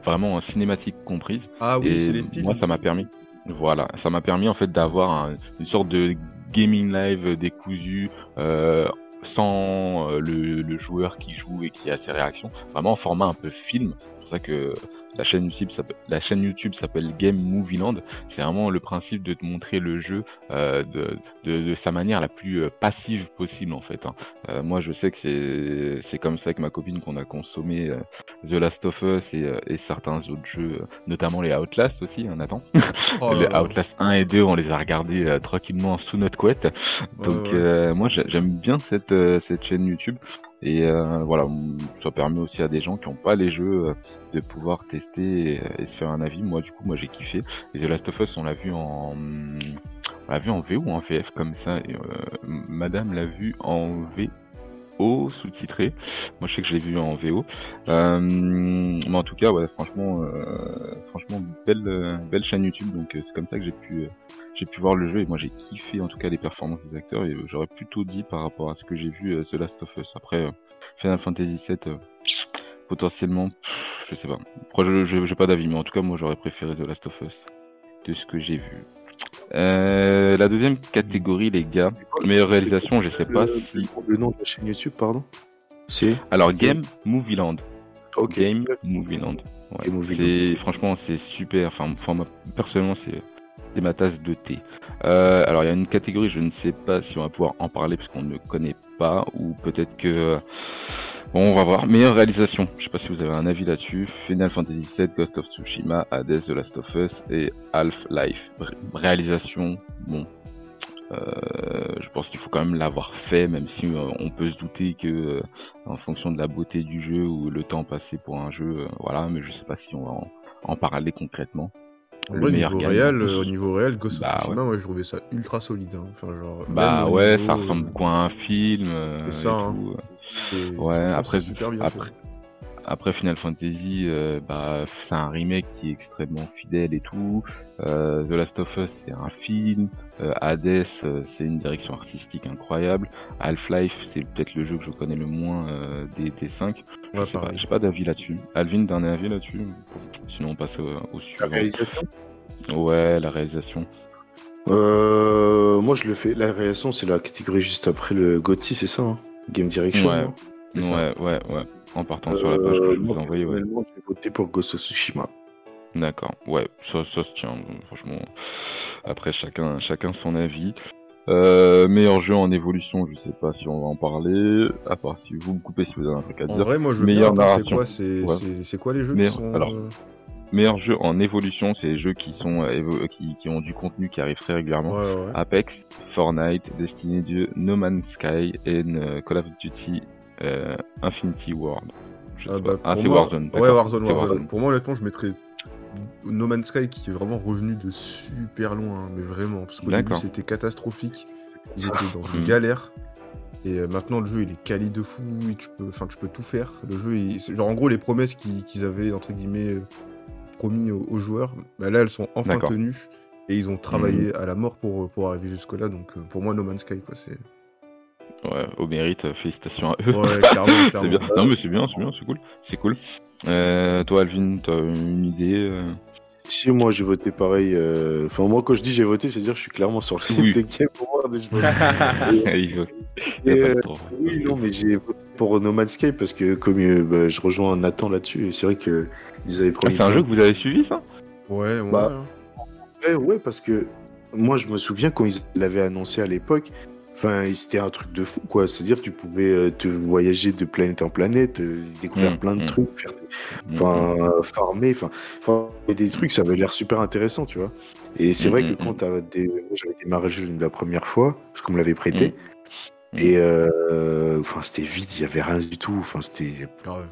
vraiment cinématique comprise. Ah oui, Et c'est les films. moi, ça m'a permis. Voilà, ça m'a permis en fait d'avoir un- une sorte de gaming live décousu, euh, sans euh, le, le joueur qui joue et qui a ses réactions. Vraiment en format un peu film. C'est pour ça que la chaîne YouTube s'appelle, la chaîne YouTube s'appelle Game Movie Land. C'est vraiment le principe de te montrer le jeu euh, de, de, de sa manière la plus euh, passive possible en fait. hein. Euh, moi, je sais que c'est comme ça avec ma copine qu'on a consommé euh, The Last of Us et, et certains autres jeux, notamment les Outlast aussi, hein, Nathan. Oh les. Outlast 1 et 2, on les a regardés tranquillement sous notre couette. Donc moi j'ai- j'aime bien cette cette chaîne YouTube et euh, voilà ça permet aussi à des gens qui n'ont pas les jeux de pouvoir tester et, se faire un avis. Moi du coup moi j'ai kiffé. Et The Last of Us on l'a vu en on l'a vu en VO ou en VF comme ça. Euh, Madame l'a vu en VO sous-titré. Moi je sais que je l'ai vu en VO. Euh, mais en tout cas ouais franchement euh, franchement belle belle chaîne YouTube donc euh, c'est comme ça que j'ai pu j'ai pu voir le jeu et moi j'ai kiffé en tout cas les performances des acteurs et j'aurais plutôt dit par rapport à ce que j'ai vu The Last of Us. Après Final Fantasy VII, potentiellement, pff, je sais pas. Après, je j'ai pas d'avis, mais en tout cas moi j'aurais préféré The Last of Us de ce que j'ai vu. Euh, la deuxième catégorie les gars, meilleure réalisation, je sais pas Le- si. Le nom de la chaîne YouTube, pardon? C'est Alors Game Movie Land. Ok. Game Movie Land. Ouais. Game Movie C'est franchement c'est super. Enfin, enfin, moi, personnellement c'est c'est ma tasse de thé. Euh, alors il y a une catégorie, je ne sais pas si on va pouvoir en parler parce qu'on ne connaît pas ou peut-être que bon on va voir. Meilleure réalisation. Je sais pas si vous avez un avis là-dessus. Final Fantasy VII, Ghost of Tsushima, Hades, The Last of Us et Half-Life. Ré- Réalisation, bon. euh, je pense qu'il faut quand même l'avoir fait, même si euh, on peut se douter que, euh, en fonction de la beauté du jeu ou le temps passé pour un jeu, voilà, mais je sais pas si on va en, en parler concrètement. En vrai, niveau réel, au niveau réel, Ghost Bah, of Tsushima, ouais. je trouvais ça ultra solide. hein. Enfin, genre, Bah ouais, niveau, ça ressemble beaucoup à un film. C'est et ça, hein. Ouais, après- c'est super bien après- fait. Après Final Fantasy, euh, bah, c'est un remake qui est extrêmement fidèle et tout. Euh, The Last of Us, c'est un film. Euh, Hades, euh, c'est une direction artistique incroyable. Half-Life, c'est peut-être le jeu que je connais le moins euh, des, des cinq. Je Ouais, sais pas, pareil. j'ai pas d'avis là-dessus. Alvin, t'as un avis là-dessus? Sinon, on passe au, au La suivant. réalisation? Ouais, la réalisation. Euh, moi, je le fais. La réalisation, c'est la catégorie juste après le GOTY, c'est ça hein? Game Direction. Ouais. Ouais, ouais, ouais. En partant sur la page que Euh, je vous ai envoyée, ouais. vais voter pour Ghost of Tsushima. D'accord, ouais, ça, ça se tient, euh, franchement. Après, chacun, chacun son avis. Euh, meilleur jeu en évolution, je sais pas si on va en parler, à part si vous me coupez si vous avez un truc à En dire. vrai, moi, je veux bien. C'est narration. quoi, c'est Ouais. quoi les jeux Meilleur- qui sont. alors, euh, Meilleur jeu en évolution, c'est les jeux qui sont euh, évo- qui, qui ont du contenu qui arrive très régulièrement. Ouais, ouais. Apex, Fortnite, Destiny 2, No Man's Sky et euh, Call of Duty euh, Infinity World. Ah, bah, Ah, c'est Warzone. Ouais. Warzone, Warzone. Pour moi, honnêtement, je mettrais No Man's Sky qui est vraiment revenu de super loin, hein, mais vraiment. Parce qu'au début, c'était catastrophique. Ils étaient dans Hmm. une galère. Et euh, maintenant, le jeu, il est quali de fou. Tu peux, enfin, tu peux tout faire. Le jeu, il- genre, en gros, les promesses qu'ils avaient, entre guillemets, euh, promis aux, aux joueurs, bah, là, elles sont enfin tenues. Et ils ont travaillé à la mort pour, pour arriver jusque-là. Donc, euh, pour moi, No Man's Sky, quoi. C'est... Ouais, au mérite, euh, félicitations à eux. Ouais, clairement, C'est clairement. bien. Non mais c'est bien, c'est bien, c'est cool, c'est cool. Euh, toi Alvin, t'as une idée euh Si moi j'ai voté pareil, euh, enfin moi quand je dis j'ai voté, c'est à dire que je suis clairement sur le site Oui. de Game Award et Et, euh. Oui, non, mais j'ai voté pour No Man's Sky parce que comme euh, bah, je rejoins Nathan là-dessus, et c'est vrai que ils avaient Ah, promis. c'est un jeu que vous avez suivi ça? Ouais, ouais. Bah, hein. Ouais, ouais, parce que moi je me souviens quand ils l'avaient annoncé à l'époque, enfin c'était un truc de fou quoi. C'est-à-dire que tu pouvais euh, te voyager de planète en planète, euh, découvrir Mm, plein de mm. trucs, faire des- enfin euh, farmer, enfin enfin, des trucs, ça avait l'air super intéressant, tu vois. Et c'est Mm, vrai mm, que quand t'as des... moi, j'avais démarré le jeu la première fois, parce qu'on me l'avait prêté, Mm. et euh, enfin c'était vide, il y avait rien du tout, enfin c'était Grave.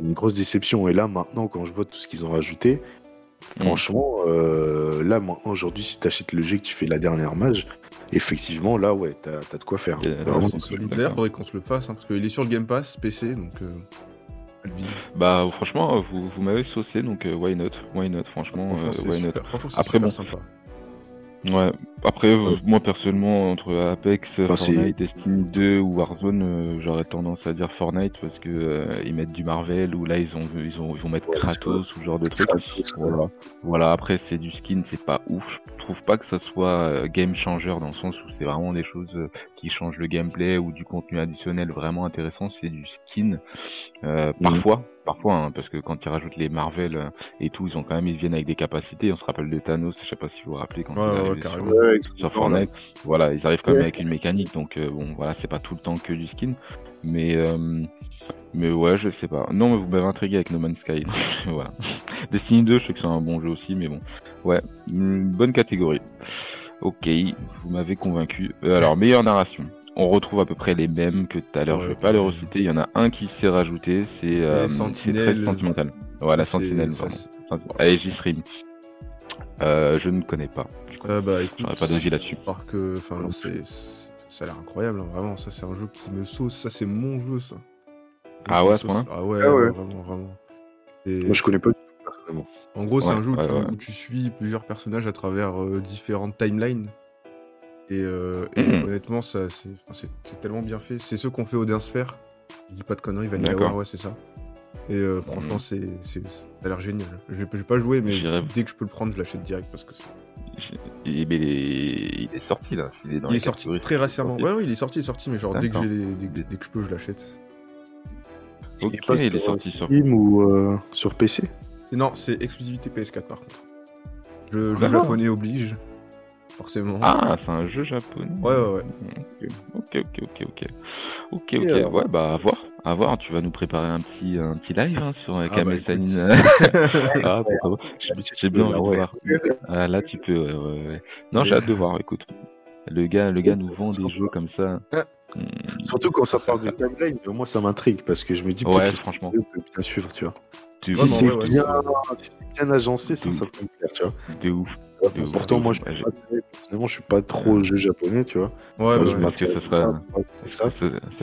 une grosse déception. Et là, maintenant, quand je vois tout ce qu'ils ont rajouté, Mm. franchement, euh, là, maintenant, aujourd'hui, si tu achètes le jeu et que tu fais la dernière mage, effectivement, là, ouais, t'as as de quoi faire. Il y a- Vraiment, faudrait qu'on se le fasse, hein, parce qu'il est sur le Game Pass PC, donc. Euh... Bah franchement, vous, vous m'avez saucé donc why not, why not, franchement, euh, why not? franchement, Après, bon. sympa. Ouais. Après, euh, moi personnellement, entre Apex, Bah, Fortnite, Destiny 2 ou Warzone, euh, j'aurais tendance à dire Fortnite parce que euh, ils mettent du Marvel ou là ils ont ils ont ils vont mettre Ouais, Kratos ou ce genre de trucs. Voilà. Voilà, après c'est du skin, c'est pas ouf. Je trouve pas que ça soit game changer dans le sens où c'est vraiment des choses qui changent le gameplay ou du contenu additionnel vraiment intéressant, c'est du skin. Euh, Mhm. Parfois, parfois, hein, parce que quand ils rajoutent les Marvel euh, et tout, ils ont quand même ils viennent avec des capacités. On se rappelle de Thanos, je sais pas si vous vous rappelez quand Ouais, ouais, sur, Ouais, sur. Fortnite. Voilà, ils arrivent quand même avec une mécanique, donc euh, bon, voilà, c'est pas tout le temps que du skin, mais euh, mais ouais, je sais pas. Non, mais vous m'avez intrigué avec No Man's Sky. voilà. Destiny 2, je sais que c'est un bon jeu aussi, mais bon, ouais, une bonne catégorie. Ok, vous m'avez convaincu. Euh, alors, meilleure narration. On retrouve à peu près les mêmes que tout à l'heure. Ouais, je vais pas les reciter. Il y en a un qui s'est rajouté. C'est euh, c'est Sentinelle. très sentimental. Voilà, Sentinelle. ça, Pardon. c'est- Aegis Rim. Euh, je ne connais pas. Euh, bah écoute, pas d'avis là-dessus. Alors que, enfin, ça a l'air incroyable, hein, vraiment. Ça, c'est un jeu qui me sauce. Ça, c'est mon jeu, ça. Ah ouais, me à ce sauce. Ah ouais, Ah ouais, ouais. vraiment, vraiment. Et Moi, je connais pas En gros, c'est Ouais, un jeu où, ouais, tu, ouais. où tu suis plusieurs personnages à travers euh, différentes timelines. Et, euh, et Mhm. honnêtement, ça, c'est, enfin, tellement bien fait. C'est ceux qu'on fait Odin Sphere. Je dis pas de conneries, Vanilla. War, ouais, c'est ça. Et euh, franchement, Mhm. c'est, c'est, ça a l'air génial. Je vais, je vais pas jouer, mais dès que je peux le prendre, je l'achète direct parce que c'est... Il, est... il est sorti là. Il est, dans il les est sorti très récemment. Ouais, oui, il est sorti, il est sorti, mais genre dès que, D'accord. j'ai les- dès, que- dès que je peux, je l'achète. Ok, il est sur, sorti sur. Steam ou euh, sur PC non, c'est exclusivité PS4 par contre. Le jeu D'accord. japonais oblige, forcément. Ah, c'est un jeu japonais. Ouais, ouais, ouais. Ok, ok, ok, ok. Ok, ok. alors Ouais, bah à voir. À voir. Tu vas nous préparer un petit, un petit live hein, sur euh, Ah, Kamel bah, ah, pourquoi pas. J'ai- J'ai bien envie Ah de ouais. voir. Ah, là, tu peux. ouais, ouais, ouais. Non, j'ai hâte de voir. Écoute. Le gars, le gars nous vend des jeux comme ça. Hmm, Surtout quand ça parle de timeline, mais moi ça m'intrigue parce que je me dis Ouais, franchement. je peux bien suivre, tu vois. Tu Si c'est ouais, bien, agencé, ça, ça peut me plaire, tu vois. de ouf. De ouf, Pourtant, moi, je Ouais, suis pas très- personnellement, je suis pas trop jeu japonais, tu vois. Ouais, que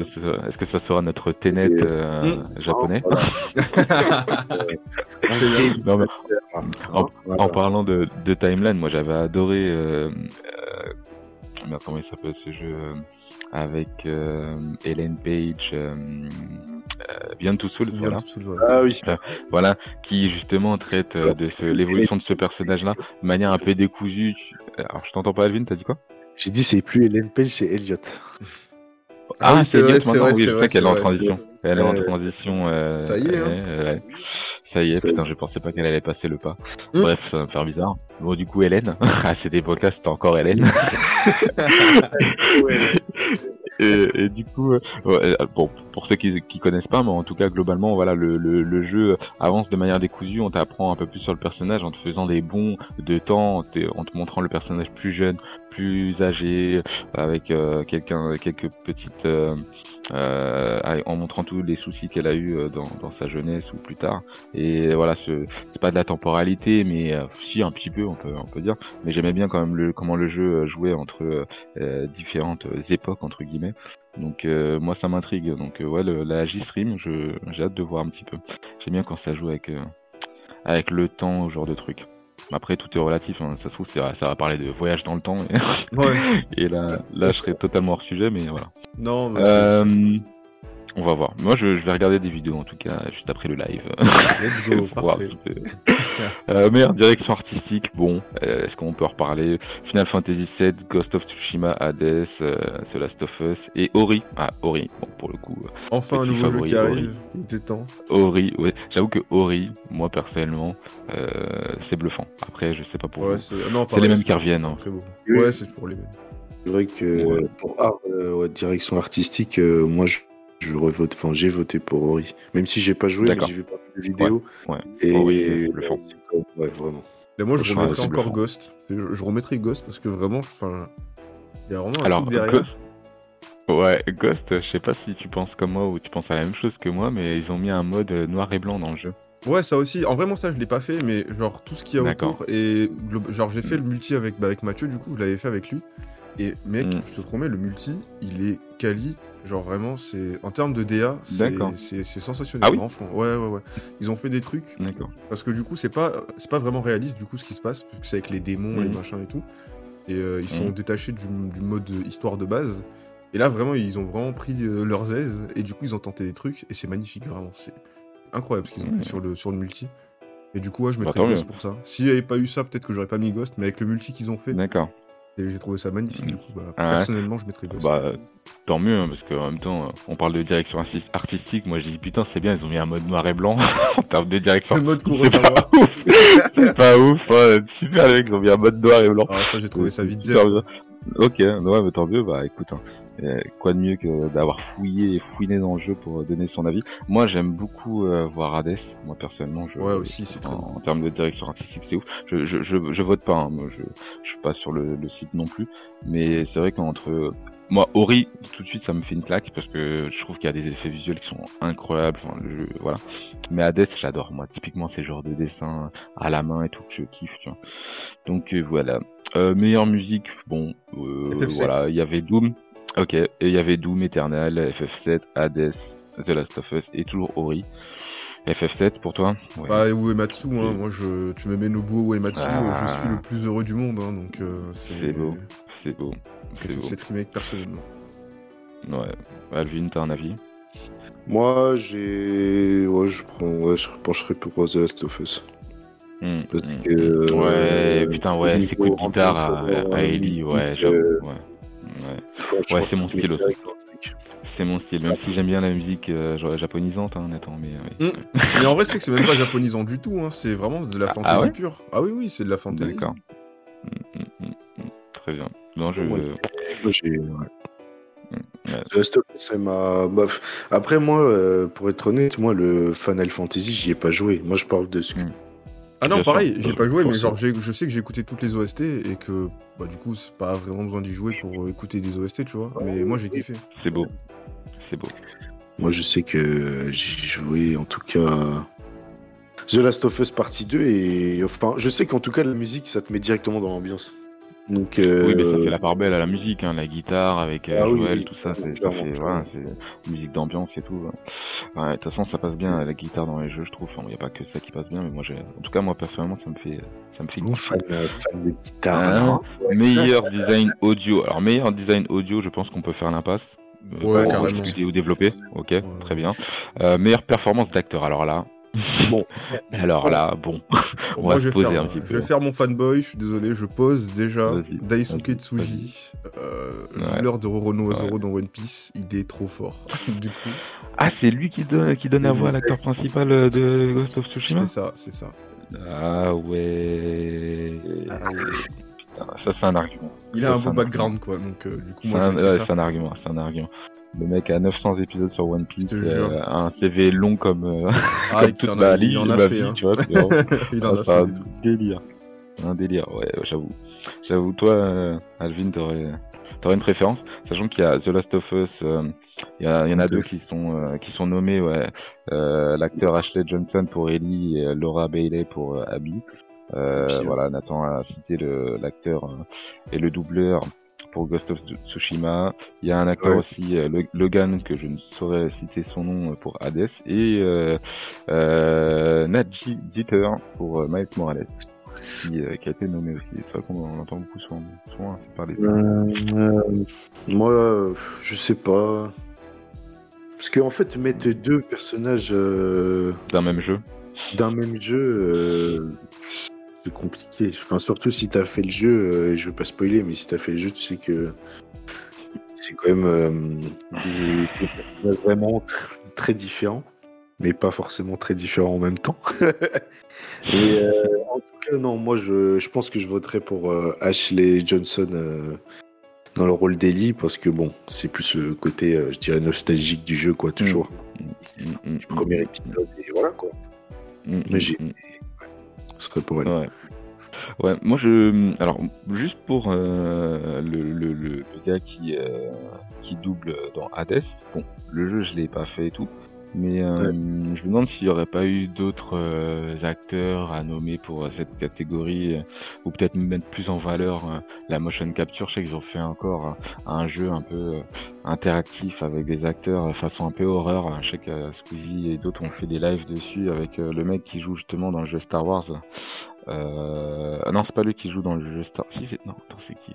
sera- Est-ce que ça sera notre Tenet Et- euh, japonais? Voilà. Non, mais en, Voilà. en parlant de, de timeline, moi j'avais adoré. Euh, euh, comment il s'appelle ce jeu euh, avec euh, Ellen Page, euh, euh, Beyond Two Souls, voilà. Ah oui, voilà, qui justement traite euh, de ce- l'évolution de ce personnage-là de manière un peu décousue. Alors je t'entends pas, Alvin, t'as dit quoi? J'ai dit c'est plus Ellen Page, c'est Elliot. Ah oui, c'est vrai, Elliot c'est maintenant, vrai, oui, c'est vrai, qu'elle est c'est en transition. Elle est en transition. euh, Ça y est, hein. ouais, ouais. Ça y est, putain, je pensais pas qu'elle allait passer le pas. Hmm. Bref, ça va me faire bizarre. Bon, du coup, Hélène. à cette époque-là, c'était encore Hélène. et, et du coup, euh, euh, bon, pour ceux qui, qui connaissent pas, mais en tout cas, globalement, voilà, le, le, le jeu avance de manière décousue. On t'apprend un peu plus sur le personnage en te faisant des bons de temps, en te, en te montrant le personnage plus jeune, plus âgé, avec euh, quelqu'un, quelques petites, euh, euh, en montrant tous les soucis qu'elle a eu euh, dans, sa jeunesse ou plus tard. Et voilà, ce- c'est pas de la temporalité, mais euh, si un petit peu, on peut, on peut dire. Mais j'aimais bien quand même le, comment le jeu euh, jouait entre différentes époques entre guillemets. Donc moi ça m'intrigue. Donc ouais, la J-Stream, j'ai hâte de voir un petit peu. J'aime bien quand ça joue avec avec le temps, ce genre de truc. Après tout est relatif, hein. ça se trouve ça, va parler de voyage dans le temps et, Ouais. et là là je serais totalement hors sujet, mais voilà. Non, mais Euh, on va voir. Moi je, je vais regarder des vidéos en tout cas juste après le live. let's go, Pour parfait. Euh, meilleure direction artistique, bon, euh, est-ce qu'on peut en reparler? Final Fantasy VII, Ghost of Tsushima, Hades, euh, The Last of Us et Ori. Ah, Ori, bon, pour le coup, euh, Enfin, un nouveau jeu favori, qui Ori. arrive. Il était temps. Ori, ouais, j'avoue que Ori, moi personnellement, euh, c'est bluffant. Après, je sais pas pour Ouais, vous. c'est les mêmes qui reviennent. hein. Très beau. Oui. Ouais, c'est toujours les mêmes. C'est vrai que Ouais. pour art, euh, ouais, direction artistique, euh, moi je, je revote, enfin j'ai voté pour Ori. Même si j'ai pas joué, j'ai vu pas mal de vidéos. ouais. Et c'est bluffant. c'est comme- ouais, vraiment. Mais moi, je c'est encore. Ghost. Je, je remettrais Ghost parce que vraiment, enfin, il y a vraiment un Alors, truc derrière. Ghost, ouais, Ghost, je sais pas si tu penses comme moi ou tu penses à la même chose que moi, mais ils ont mis un mode noir et blanc dans le jeu. Ouais, ça aussi. En vraiment, ça, je l'ai pas fait, mais genre tout ce qu'il y a autour. Et genre, j'ai fait le multi avec, bah, avec Mathieu, du coup, je l'avais fait avec lui. Et mec, Mm. je te promets, le multi, il est quali. Genre vraiment, c'est en termes de DA, c'est sensationnel. Ah oui franchement. Ouais, ouais, ouais. Ils ont fait des trucs D'accord. parce que du coup, c'est pas c'est pas vraiment réaliste du coup ce qui se passe, puisque c'est avec les démons, les Mhm. machins et tout. Et euh, ils sont Mhm. détachés du, du mode histoire de base. Et là, vraiment, ils ont vraiment pris euh, leurs aises et du coup, ils ont tenté des trucs et c'est magnifique, vraiment. C'est incroyable ce qu'ils ont fait sur le, sur le multi. Et du coup, ouais, je Bah, mettrais tant Ghost pour ça. S'il n'y avait pas eu ça, peut-être que j'aurais pas mis Ghost, mais avec le multi qu'ils ont fait, D'accord. J'ai trouvé ça magnifique. Du coup, bah, Ah ouais. personnellement, je mettrais Ghost. Bah, tant mieux, hein, parce qu'en même temps, euh, on parle de direction arti- artistique. Moi, je dis putain, c'est bien, ils ont mis un mode noir et blanc en termes de direction. le mode C'est pas ouf, c'est pas ouf. Super, les mecs, ils ont mis un mode noir et blanc. Alors ça, j'ai trouvé ça vite bien. Ok, ouais, mais tant mieux. Bah, écoute, hein, euh, quoi de mieux que d'avoir fouillé et fouiné dans le jeu pour donner son avis. Moi, j'aime beaucoup euh, voir Hades. Moi, personnellement, je, Ouais, aussi, c'est très en, en termes de direction artistique, c'est ouf. Je, je, je, je vote pas. hein, moi, je, je suis pas sur le, le site non plus. Mais c'est vrai qu'entre moi, Ori, tout de suite, ça me fait une claque parce que je trouve qu'il y a des effets visuels qui sont incroyables. Enfin, le jeu, voilà. Mais Hades, j'adore. Moi, typiquement, ces genres de dessins à la main et tout que je kiffe. Tu vois. Donc euh, voilà. Euh, meilleure musique, bon, euh, FF7. voilà, il y avait Doom. Ok, et il y avait Doom, Eternal, FF7, Hades, The Last of Us et toujours Ori. FF7 pour toi Ouais. Bah, Uematsu, hein, moi, je, tu me mets Nobuo Uematsu, Ah. je suis le plus heureux du monde, hein, donc euh, c'est C'est beau. C'est beau. C'est beau. Cette remake, personnellement. Ouais. Alvin, t'as un avis? Moi, j'ai. Ouais, je prends. Ouais, je pencherai pour The Last of Us. Hmm, Parce hmm, hmm. Ouais, euh, putain, ouais, niveau ces coups de guitare à, Ellie, ouais, j'avoue. euh, Ouais. Ouais. Ouais, c'est mon style aussi. C'est mon style, même si j'aime bien la musique euh, japonisante, hein, honnêtement, mais ouais. Mais en vrai, c'est que c'est même pas japonisant du tout, hein, c'est vraiment de la Ah, fantasy ah ouais pure. Ah oui, oui, c'est de la fantasy. D'accord. Hmm, hmm. Très bien. Non, je. Ouais. c'est ma. Bof. Après, moi, euh, pour être honnête, moi, le Final Fantasy, j'y ai pas joué. Moi, je parle de ce que. Ah non, pareil, j'ai pas joué, mais genre j'ai- je sais que j'ai écouté toutes les OST et que bah du coup c'est pas vraiment besoin d'y jouer pour euh, écouter des OST, tu vois. Mais moi j'ai kiffé. C'est beau. C'est beau. Moi, je sais que j'ai joué en tout cas The Last of Us partie 2 et enfin, je sais qu'en tout cas la musique ça te met directement dans l'ambiance. Donc euh, Oui, mais ça fait la part belle à la musique, hein, la guitare avec euh, Ah Joël, oui, tout ça, c'est, voilà, musique d'ambiance et tout. ouais. Ouais, de toute façon, ça passe bien la guitare dans les jeux, je trouve. Il n'y a pas que ça qui passe bien, mais moi, en tout cas, moi personnellement, ça me fait, ça me fait kiffer. fan, euh, fan de guitare. Ah, hein. Meilleur design audio. Alors, meilleur design audio, je pense qu'on peut faire l'impasse. Euh, Ouais, pour carrément. discuter ou développer. Ok, très bien. Euh, meilleure performance d'acteur. Alors là, Bon, alors là, bon. On moi va je se poser faire, un petit je peu. vais faire mon fanboy, je suis désolé, je pose déjà Daisuke Tsuji, euh, Ouais. l'heure de Roronoa Zoro dans One Piece, il est trop fort. du coup, Ah, c'est lui qui donne, qui donne la voix à l'acteur principal euh, de Ghost of Tsushima? C'est ça, c'est ça. Ah ouais. Ah ouais. Putain, ça c'est un argument. Il Ça, a un beau background quoi, donc euh, du coup un, je ouais, c'est un argument, c'est un argument. Le mec a 900 épisodes sur One Piece, euh, un CV long comme, euh, Ah, comme toute ma, vie, hein. tu vois. c'est vraiment- Ah, un trucs. délire. Un délire, ouais, j'avoue. J'avoue, toi, euh, Alvin, t'aurais, t'aurais une préférence, sachant qu'il y a The Last of Us, euh, il y, a- il y en a deux qui sont, qui sont nommés, ouais. Euh, l'acteur Ashley Johnson pour Ellie et Laura Bailey pour Abby. Euh, voilà, Nathan a cité l'acteur euh, et le doubleur pour Ghost of Tsushima. Il y a un acteur Ouais. aussi, euh, Lo- Logan, que je ne saurais citer son nom euh, pour Hades, et euh, euh, Nadji Jeter pour euh, Miles Morales, qui, qui a été nommé aussi. C'est vrai qu'on en entend beaucoup souvent, souvent parler. de moi, je sais pas. Parce qu'en fait, mettre deux personnages D'un même jeu. d'un même jeu, c'est compliqué. Enfin, surtout si t'as fait le jeu, euh, je veux pas spoiler, mais si t'as fait le jeu, tu sais que c'est quand même euh, des, vraiment tr- très différents, mais pas forcément très différents en même temps. Et euh, en tout cas, non, moi, je, je pense que je voterai pour euh, Ashley Johnson. euh, dans le rôle d'Ellie parce que bon c'est plus le côté je dirais nostalgique du jeu quoi toujours Mm, mm, du premier épisode et voilà quoi mm, mais mm, j'ai mm. Ce serait pour elle Ouais. Moi je. Alors, juste pour euh, le, le, le, le gars qui, euh, qui double dans Hades, bon, le jeu je l'ai pas fait et tout, mais euh, je me demande s'il y aurait pas eu d'autres euh, acteurs à nommer pour euh, cette catégorie, euh, ou peut-être mettre plus en valeur euh, la motion capture. Je sais qu'ils ont fait encore un jeu un peu interactif avec des acteurs façon un peu horreur. Je sais que Squeezie et d'autres ont fait des lives dessus avec le mec qui joue justement dans le jeu Star Wars. Euh... ah non, c'est pas lui qui joue dans le jeu Star. Si c'est non, attends, c'est qui?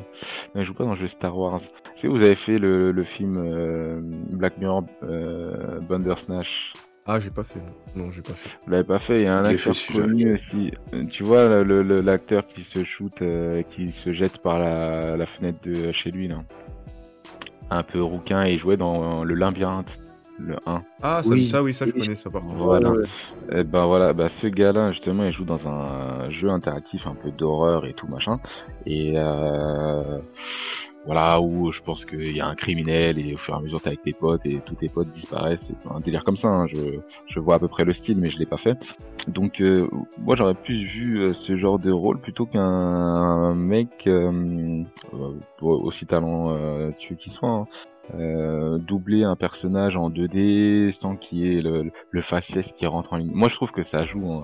Non, il joue pas dans le jeu Star Wars. Si vous avez fait le, le film euh, Black Mirror euh, Bandersnatch, Ah, j'ai pas fait. Non, j'ai pas fait. vous l'avez pas fait. Il y a un acteur connu aussi. Euh, Tu vois le- le- l'acteur qui se shoot, euh, qui se jette par la, la fenêtre de chez lui là. Un peu rouquin et jouait dans le labyrinthe, le 1. Ah, ça, Oui. ça, oui, ça, je connais ça par contre. Voilà. Ouais, Et ben voilà, bah ce gars-là justement, il joue dans un jeu interactif un peu d'horreur et tout machin. Et euh, voilà où je pense qu'il y a un criminel et au fur et à mesure t'es avec tes potes et tous tes potes disparaissent. C'est un délire comme ça. hein. Je, je vois à peu près le style, mais je l'ai pas fait. Donc euh, moi j'aurais plus vu euh, ce genre de rôle plutôt qu'un mec euh, euh, aussi talentueux qu'il soit. hein, euh, doubler un personnage en 2D sans qu'il y ait le, le faciès qui rentre en ligne. Moi, je trouve que ça joue hein,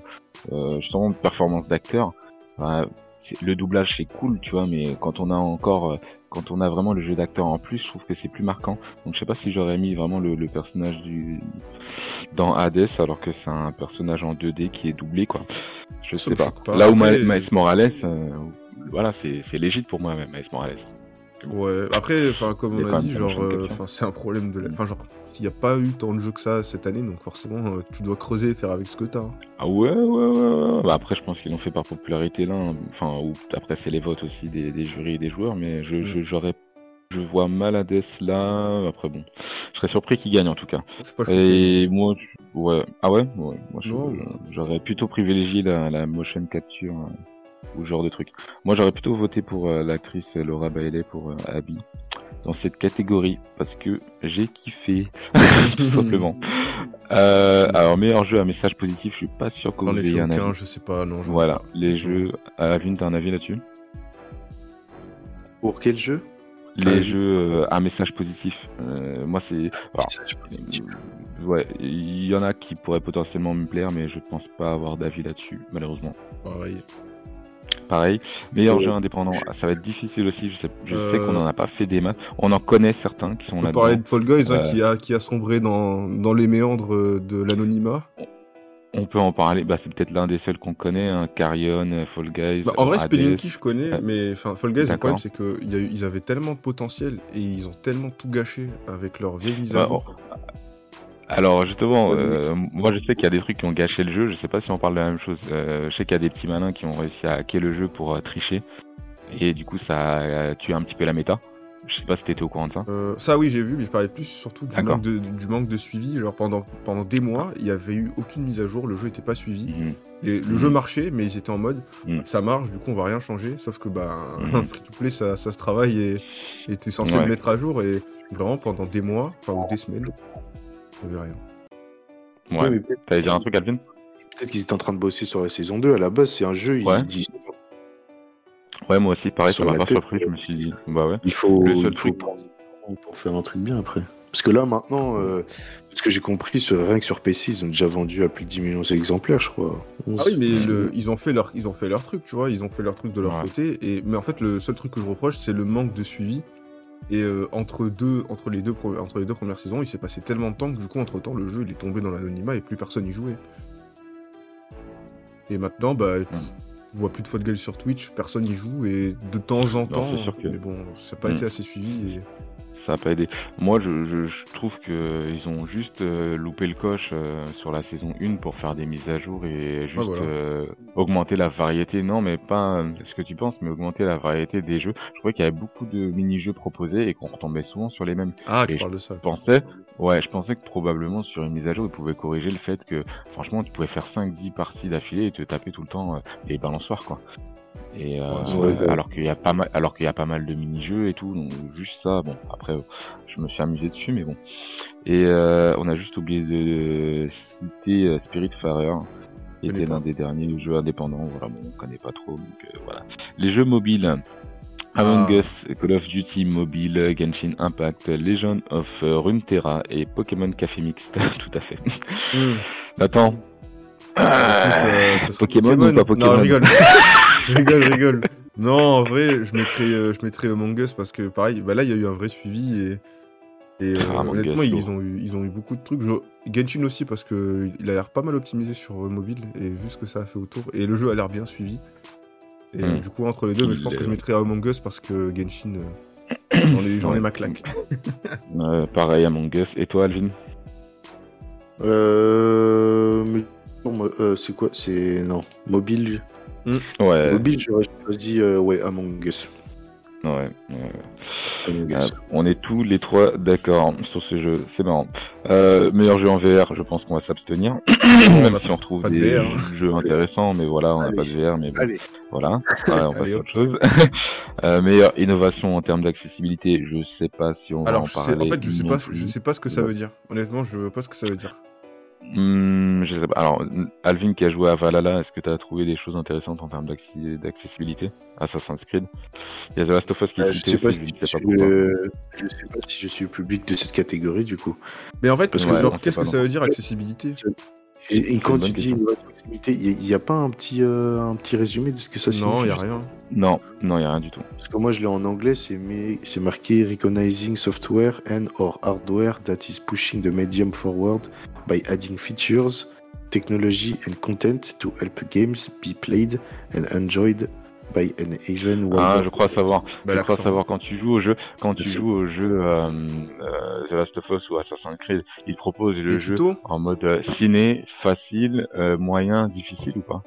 euh, justement de performance d'acteur. Enfin, c'est- le doublage c'est cool, tu vois, mais quand on a encore, euh, quand on a vraiment le jeu d'acteur en plus, je trouve que c'est plus marquant. Donc, je sais pas si j'aurais mis vraiment le, le personnage du dans Hades alors que c'est un personnage en 2D qui est doublé, quoi. Je Ça sais pas. Là où Miles Morales, euh, voilà, c'est c'est légit pour moi, Miles Morales. Ouais, après, comme Il on a dit, genre, euh, c'est un problème de la... Enfin, genre, s'il n'y a pas eu tant de jeux que ça cette année, donc forcément, euh, tu dois creuser et faire avec ce que t'as. hein. Ah ouais, ouais, ouais, ouais. Bah après, je pense qu'ils l'ont fait par popularité là. hein. Enfin, ou après, c'est les votes aussi des, des jurys et des joueurs, mais je, je, j'aurais, je vois mal Hades là. Après, bon, je serais surpris qu'il gagne en tout cas. Pas. Et moi, ouais, ah ouais, j'aurais plutôt privilégié la, la motion capture euh, ou ce genre de truc. Moi, j'aurais plutôt voté pour euh, l'actrice Laura Bailey pour euh, Abby dans cette catégorie parce que j'ai kiffé tout simplement. Euh, alors, meilleur jeu à message positif, je suis pas sûr que vous ayez un avis. je sais pas, non. Voilà, les jeux. T'as un avis là-dessus? Pour quel jeu? Les jeux euh, à message positif. Euh, moi, c'est. euh, ouais, il y en a qui pourraient potentiellement me plaire, mais je pense pas avoir d'avis là-dessus, malheureusement. Pareil. Pareil, meilleur Euh, jeu indépendant, ah, ça va être difficile aussi. Je sais, je Euh, sais qu'on en a pas fait des masses. On en connaît certains qui sont On là. parlait de Fall Guys hein, Ouais. qui, a, qui a sombré dans, dans les méandres euh, de l'anonymat. On peut en parler. Bah, c'est peut-être l'un des seuls qu'on connaît. Hein. Carrion, euh, Fall Guys. Bah, en vrai, Hades. Spelunky, je connais, mais Fall Guys, le problème, c'est qu'ils avaient tellement de potentiel et ils ont tellement tout gâché avec leur vieille mise à Bah, jour. Alors justement, euh, moi je sais qu'il y a des trucs qui ont gâché le jeu. Je sais pas si on parle de la même chose. Euh, je sais qu'il y a des petits malins qui ont réussi à hacker le jeu pour euh, tricher. Et du coup, ça a tué un petit peu la méta. Je sais pas si t'étais au courant de ça. Ça, oui, j'ai vu, mais je parlais plus surtout du manque, de, du manque de suivi. Genre, pendant, pendant des mois, il y avait eu aucune mise à jour, le jeu était pas suivi. Mhm. Et le Mhm. jeu marchait, mais ils étaient en mode Mhm. ça marche, du coup, on va rien changer. Sauf que, bah, un free-to-play, ça, ça se travaille et et t'es censé Ouais. le mettre à jour. Et vraiment, pendant des mois, enfin, ou des semaines, on avait rien. Ouais. Ouais, mais peut-être T'allais dire un truc, Alvin peut-être qu'ils étaient en train de bosser sur la saison 2. À la base, c'est un jeu, ils Ouais. disent Ouais, moi aussi, pareil, Sur ça m'a la pas tête, surpris. Je me suis dit, bah ouais. il faut, Le seul il faut truc- pour faire un truc bien après. Parce que là, maintenant, euh, ce que j'ai compris, sur, rien que sur PC, ils ont déjà vendu à plus de 10 millions d'exemplaires, je crois. Ah oui, mais le- ils, ont fait leur, ils ont fait leur truc, tu vois, ils ont fait leur truc de leur Ouais. côté. Et, mais en fait, le seul truc que je reproche, c'est le manque de suivi. Et euh, entre, deux, entre, les deux, pre- entre les deux premières saisons, il s'est passé tellement de temps que du coup, entre temps, le jeu il est tombé dans l'anonymat et plus personne y jouait. Et maintenant, bah, on voit plus de Fall Guys sur Twitch, personne y joue et de temps en temps. que- Mais bon, ça n'a pas Mm. été assez suivi. Et... Ça a pas aidé. Moi, je, je, je trouve que ils ont juste euh, loupé le coche euh, sur la saison 1 pour faire des mises à jour et juste voilà. euh, augmenter la variété. Non, mais pas euh, ce que tu penses, mais augmenter la variété des jeux. Je trouvais qu'il y avait beaucoup de mini-jeux proposés et qu'on retombait souvent sur les mêmes. Ah, tu parles de ça. Je pensais, ouais, je pensais que probablement sur une mise à jour, ils pouvaient corriger le fait que, franchement, tu pouvais faire 5-10 parties d'affilée et te taper tout le temps euh, les balançoires, quoi. Et euh, Ouais, ouais. alors qu'il y a pas mal, alors qu'il y a pas mal de mini-jeux et tout, donc juste ça. Bon, après, je me suis amusé dessus, mais bon. Et euh, on a juste oublié de citer euh, Spiritfarer, qui Je connais était l'un des derniers jeux indépendants. Voilà, bon, on connaît pas trop, donc euh, voilà. Les jeux mobiles. Among Ah. Us, Call of Duty Mobile, Genshin Impact, Legend of Runeterra et Pokémon Café Mixte, tout à fait. Mm. Attends. Euh, ce serait Pokémon ou pas Pokémon Non, je rigole. je rigole, je rigole. Non, en vrai, je mettrais, euh, je mettrais Among Us parce que pareil, bah là, il y a eu un vrai suivi et, et euh, Ah, honnêtement, ils lourd. ont, eu, ils ont eu beaucoup de trucs. Je- Genshin aussi parce que il a l'air pas mal optimisé sur euh, mobile et vu ce que ça a fait autour. Et le jeu a l'air bien suivi. Et Hmm. du coup, entre les deux, mais je pense que je mettrais Among Us parce que Genshin, euh, j'en ai, j'en ai Ouais. ma claque. Euh, pareil, Among Us. Et toi, Alvin? Euh, euh, c'est quoi C'est non mobile. Ouais, Mobile, j'aurais choisi euh, ouais Among Us. Ouais. ouais. Among Euh, on est tous les trois d'accord sur ce jeu, c'est marrant. Euh, meilleur jeu en VR, je pense qu'on va s'abstenir, même si on trouve de des VR. jeux intéressants, mais voilà, on n'a pas de VR, mais bon, Allez, voilà, on passe Allez, à autre chose. euh, meilleure innovation en termes d'accessibilité, je sais pas si on va en sais, fait, je sais pas, je sais pas ce que ça veut dire. Honnêtement, je vois pas ce que ça veut dire. Hmm, je sais pas. Alors, Alvin qui a joué à Valhalla, est-ce que tu as trouvé des choses intéressantes en termes d'accessibilité Assassin's Creed? Il y a The Last of Us qui est euh, je sais pas si je je sais suis, pas pourquoi. euh, je sais pas si je suis le public de cette catégorie du coup. Mais en fait, Parce que- qu'est-ce que non. ça veut dire accessibilité? Et, et quand tu dis il n'y a, pas un petit, euh, un petit résumé de ce que ça signifie Non, il y a rien. Non, non, il y a rien du tout. Parce que moi je l'ai en anglais, c'est mais- c'est marqué Recognizing software and or hardware that is pushing the medium forward by adding features, technology and content to help games be played and enjoyed by an even Ah, je crois savoir. Bah, je crois savoir quand tu joues au jeu, quand tu joues au jeu euh, euh, The Last of Us ou Assassin's Creed, ils proposent le Les jeu tutos en mode euh, ciné, facile, euh, moyen, difficile ou pas?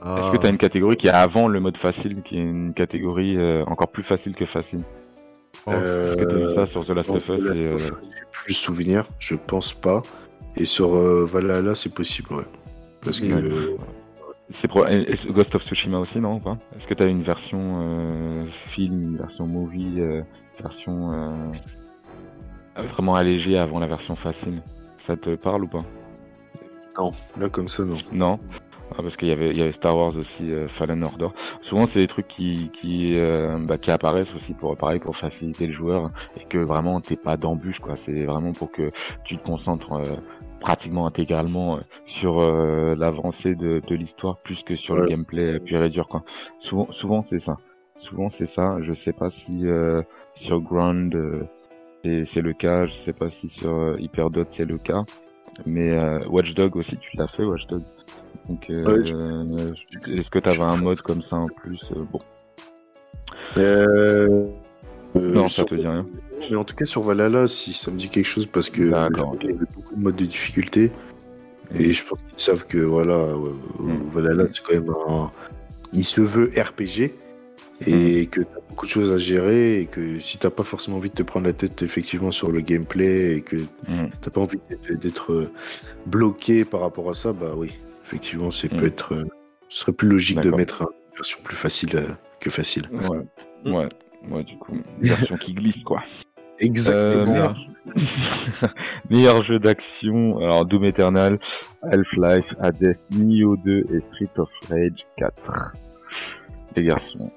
Ah. Est-ce que tu as une catégorie qui est avant le mode facile, qui est une catégorie euh, encore plus facile que facile? Oh, Est-ce que tu as vu ça sur The Last dans of Us The Last et, of Us, j'ai plus souvenir, je pense pas. Et sur euh, Valhalla, c'est possible, ouais. Parce que Ouais. C'est pro... Ghost of Tsushima aussi, non Est-ce que tu as une version euh, film, une version movie, euh, version euh, vraiment allégée avant la version facile? Ça te parle ou pas? Non, là comme ça, non. Non? Ah, parce qu'il y avait, il y avait Star Wars aussi, euh, Fallen Order. Souvent, c'est des trucs qui, qui, bah, qui apparaissent aussi pour, pareil, pour faciliter le joueur et que vraiment t'es pas d'embûche, quoi. C'est vraiment pour que tu te concentres pratiquement intégralement euh, sur euh, l'avancée de, de l'histoire plus que sur le gameplay pur et dur, quoi. Souvent, souvent c'est ça. Souvent, c'est ça. Je sais pas si euh, sur Ground c'est le cas. Je sais pas si sur Hyperdot c'est le cas. Mais euh, Watchdog aussi, tu l'as fait, Watchdog. Donc, euh, Ouais, je- est-ce que tu avais un mode comme ça en plus Bon, euh, non, ça sur- te dit rien. Mais en tout cas, sur Valhalla, si ça me dit quelque chose parce que il y avait beaucoup de modes de difficulté. Et je pense qu'ils savent que voilà, euh, Mm. Valhalla, c'est quand même un. Il se veut RPG et que t'as beaucoup de choses à gérer et que si t'as pas forcément envie de te prendre la tête effectivement sur le gameplay et que Mm. t'as pas envie d'être- euh, bloqué par rapport à ça, bah oui, effectivement, c'est Mm. peut être. euh, ce serait plus logique de mettre une version plus facile que facile. Ouais, ouais, ouais, du coup, une version qui glisse quoi. Exactement. Euh, meilleur... jeu d'action, alors Doom Eternal, Half-Life, Hades, Nioh 2 et Street of Rage 4. Les garçons.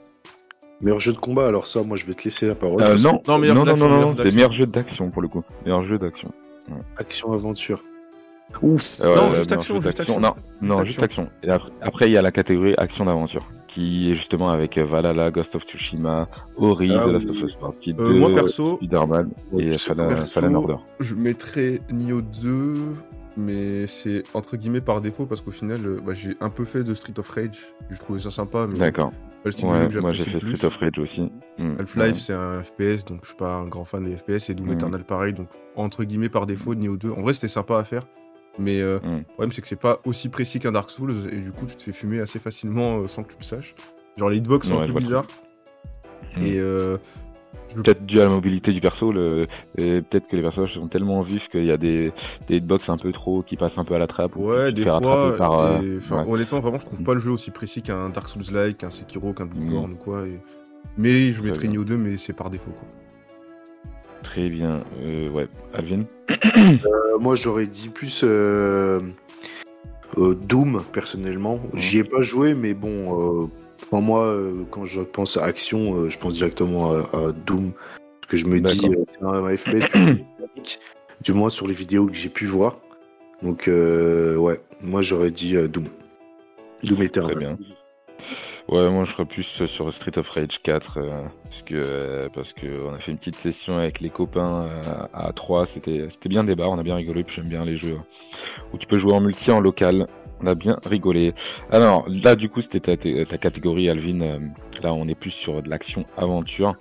Meilleur jeu de combat, alors ça, moi je vais te laisser la parole. Euh, non, Non, meilleur non, jeu non, d'action, non, c'est meilleur jeu d'action pour le coup. Meilleur jeu d'action. que Action aventure. Ouf. Euh, Non, ouais, juste action, juste action. Non, non, Juste juste action. Et après, après, il y a la catégorie action d'aventure, qui est justement avec euh, Valhalla, Ghost of Tsushima, Ori, Ah The Last of Us Partie 2, Euh, moi, perso, Spider-Man et je Fallen, Order. je mettrais Nioh 2, mais c'est entre guillemets par défaut parce qu'au final, euh, bah, j'ai un peu fait de Street of Rage. J'ai trouvé ça sympa, mais D'accord. Ouais, moi j'ai fait plus. Street of Rage aussi. Mm. Half-Life, Ouais. c'est un FPS, donc je suis pas un grand fan des FPS, et Doom Mhm. Eternal pareil, donc entre guillemets par défaut, Nioh 2. En vrai, c'était sympa à faire, mais euh, Mhm. le problème c'est que c'est pas aussi précis qu'un Dark Souls, et du coup, tu te fais fumer assez facilement euh, sans que tu le saches. Genre, les hitbox sont Ouais, un peu bizarres, et euh, Peut-être dû à la mobilité du perso, le... peut-être que les personnages sont tellement vifs qu'il y a des, des hitbox un peu trop qui passent un peu à la trappe. ou Ouais, des fois. par, euh, et- enfin, ouais. Honnêtement, vraiment, je trouve pas le jeu aussi précis qu'un Dark Souls-like, qu'un Sekiro, qu'un Bloodborne ou quoi. et- Mais je mettrais. Nioh 2, mais c'est par défaut. Quoi. Très bien. Euh, ouais, Alvin Euh, moi j'aurais dit plus euh, Doom personnellement. J'y ai pas joué, mais bon, pour moi, quand je pense à action, je pense directement à, à Doom. Parce que je me dis, c'est un FPS du moins sur les vidéos que j'ai pu voir. Donc, ouais, moi j'aurais dit Doom. Doom Eternal. Très bien. Ouais, moi je serais plus sur Street of Rage 4 euh, parce que euh, parce que on a fait une petite session avec les copains euh, à 3, c'était c'était bien débat, on a bien rigolé, puis j'aime bien les jeux où tu peux jouer en multi en local. On a bien rigolé. Alors là du coup c'était ta, ta- ta catégorie Alvin, euh, là on est plus sur de l'action aventure.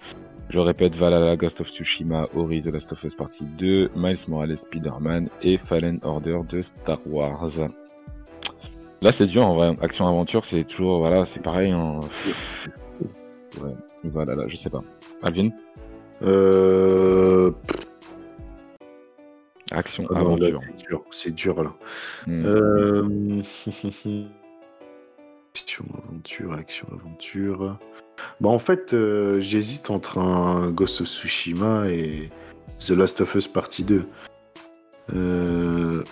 Je répète Valhalla, Ghost of Tsushima, Ori, The Last of Us Partie 2, Miles Morales, Spider-Man et Fallen Order de Star Wars. Là, c'est dur en vrai. Action aventure, c'est toujours voilà, c'est pareil. hein. Ouais, voilà, là, je sais pas. Alvin, Euh, action ah non, aventure. c'est dur, c'est dur là. Hmm. Euh... action, aventure, action, aventure. Bah, en fait, euh, j'hésite entre un Ghost of Tsushima et The Last of Us Partie 2. Euh...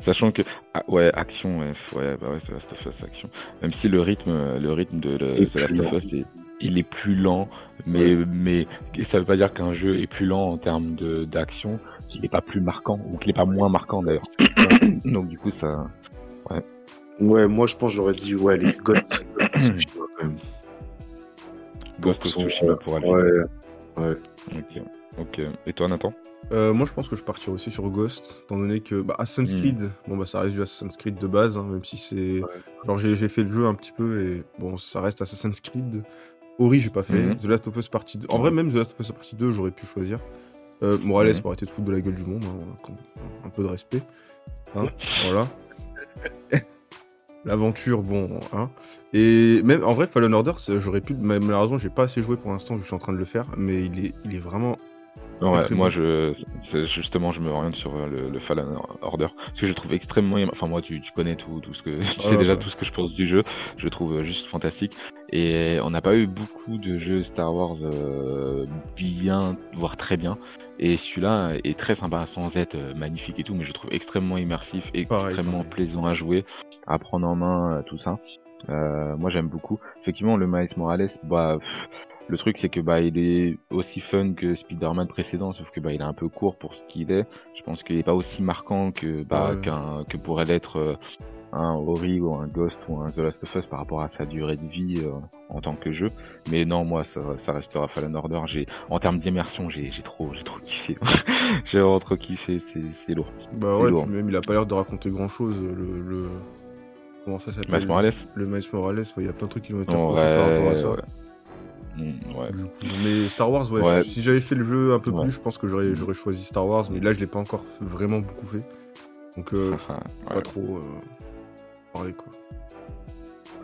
Sachant que ah, ouais, action, ouais, ouais, bah ouais, c'est Last of Us action. Même si le rythme, le rythme de, Est The Last of. Us, est- il est plus lent, mais mais ça veut pas dire qu'un jeu est plus lent en termes de d'action, qu'il est pas plus marquant ou qu'il est pas moins marquant d'ailleurs. Donc du coup, ça, Ouais, moi je pense j'aurais dit ouais, les Ghost of Tsushima quand même. Ghost of Tsushima pour Alvin. Ouais, Ok, ok. Et toi, Nathan? Euh, moi, je pense que je partirais aussi sur Ghost, étant donné que bah, Assassin's Hmm. Creed, bon bah ça reste du Assassin's Creed de base, hein, même si c'est. Genre j'ai j'ai fait le jeu un petit peu et bon, ça reste Assassin's Creed. Ori, j'ai pas fait. Mhm. The Last of Us Partie 2. En vrai, même The Last of Us Partie 2, j'aurais pu choisir. Euh, Morales, Mhm. ça aurait été de foutre de la gueule du monde, hein, un peu de respect. Hein, voilà. L'aventure, bon, hein. Et même, en vrai, Fallen Order, j'aurais pu, mais malheureusement, j'ai pas assez joué pour l'instant, je suis en train de le faire, mais il est, il est vraiment Ouais, moi je justement je me oriente sur euh, le, le Fallen Order parce que je trouve extrêmement enfin moi tu, tu connais tout, tout ce que tu sais Ouais, déjà tout ce que je pense du jeu je le trouve euh, juste fantastique. Et on n'a pas eu beaucoup de jeux Star Wars euh, bien voire très bien. Et celui-là est très sympa sans être euh, magnifique et tout mais je le trouve extrêmement immersif extrêmement pareil. plaisant à jouer à prendre en main tout ça. Euh, moi j'aime beaucoup. Effectivement le Miles Morales bah pff, le truc, c'est que bah, il est aussi fun que Spider-Man précédent, sauf que bah, il est un peu court pour ce qu'il est. Je pense qu'il est pas aussi marquant que bah, Ouais. qu'un que pourrait l'être euh, un Ori ou un Ghost ou un The Last of Us par rapport à sa durée de vie euh, en tant que jeu. Mais non, moi, ça, ça restera Fallen Order. J'ai, en termes d'immersion, j'ai, j'ai trop, j'ai trop kiffé. j'ai vraiment trop kiffé. C'est, c'est lourd. Bah C'est ouais, lourd. puis même il a pas l'air de raconter grand chose. Le, le... Comment ça s'appelle? Miles Morales. Le Miles Morales, ouais, il y a plein de trucs qui vont être par rapport à ça. ouais. Mm, ouais. Mais Star Wars, ouais, Ouais. si j'avais fait le jeu un peu plus, je pense que j'aurais choisi Star Wars, mais là je l'ai pas encore vraiment beaucoup fait. Donc euh, pas trop euh, pareil quoi.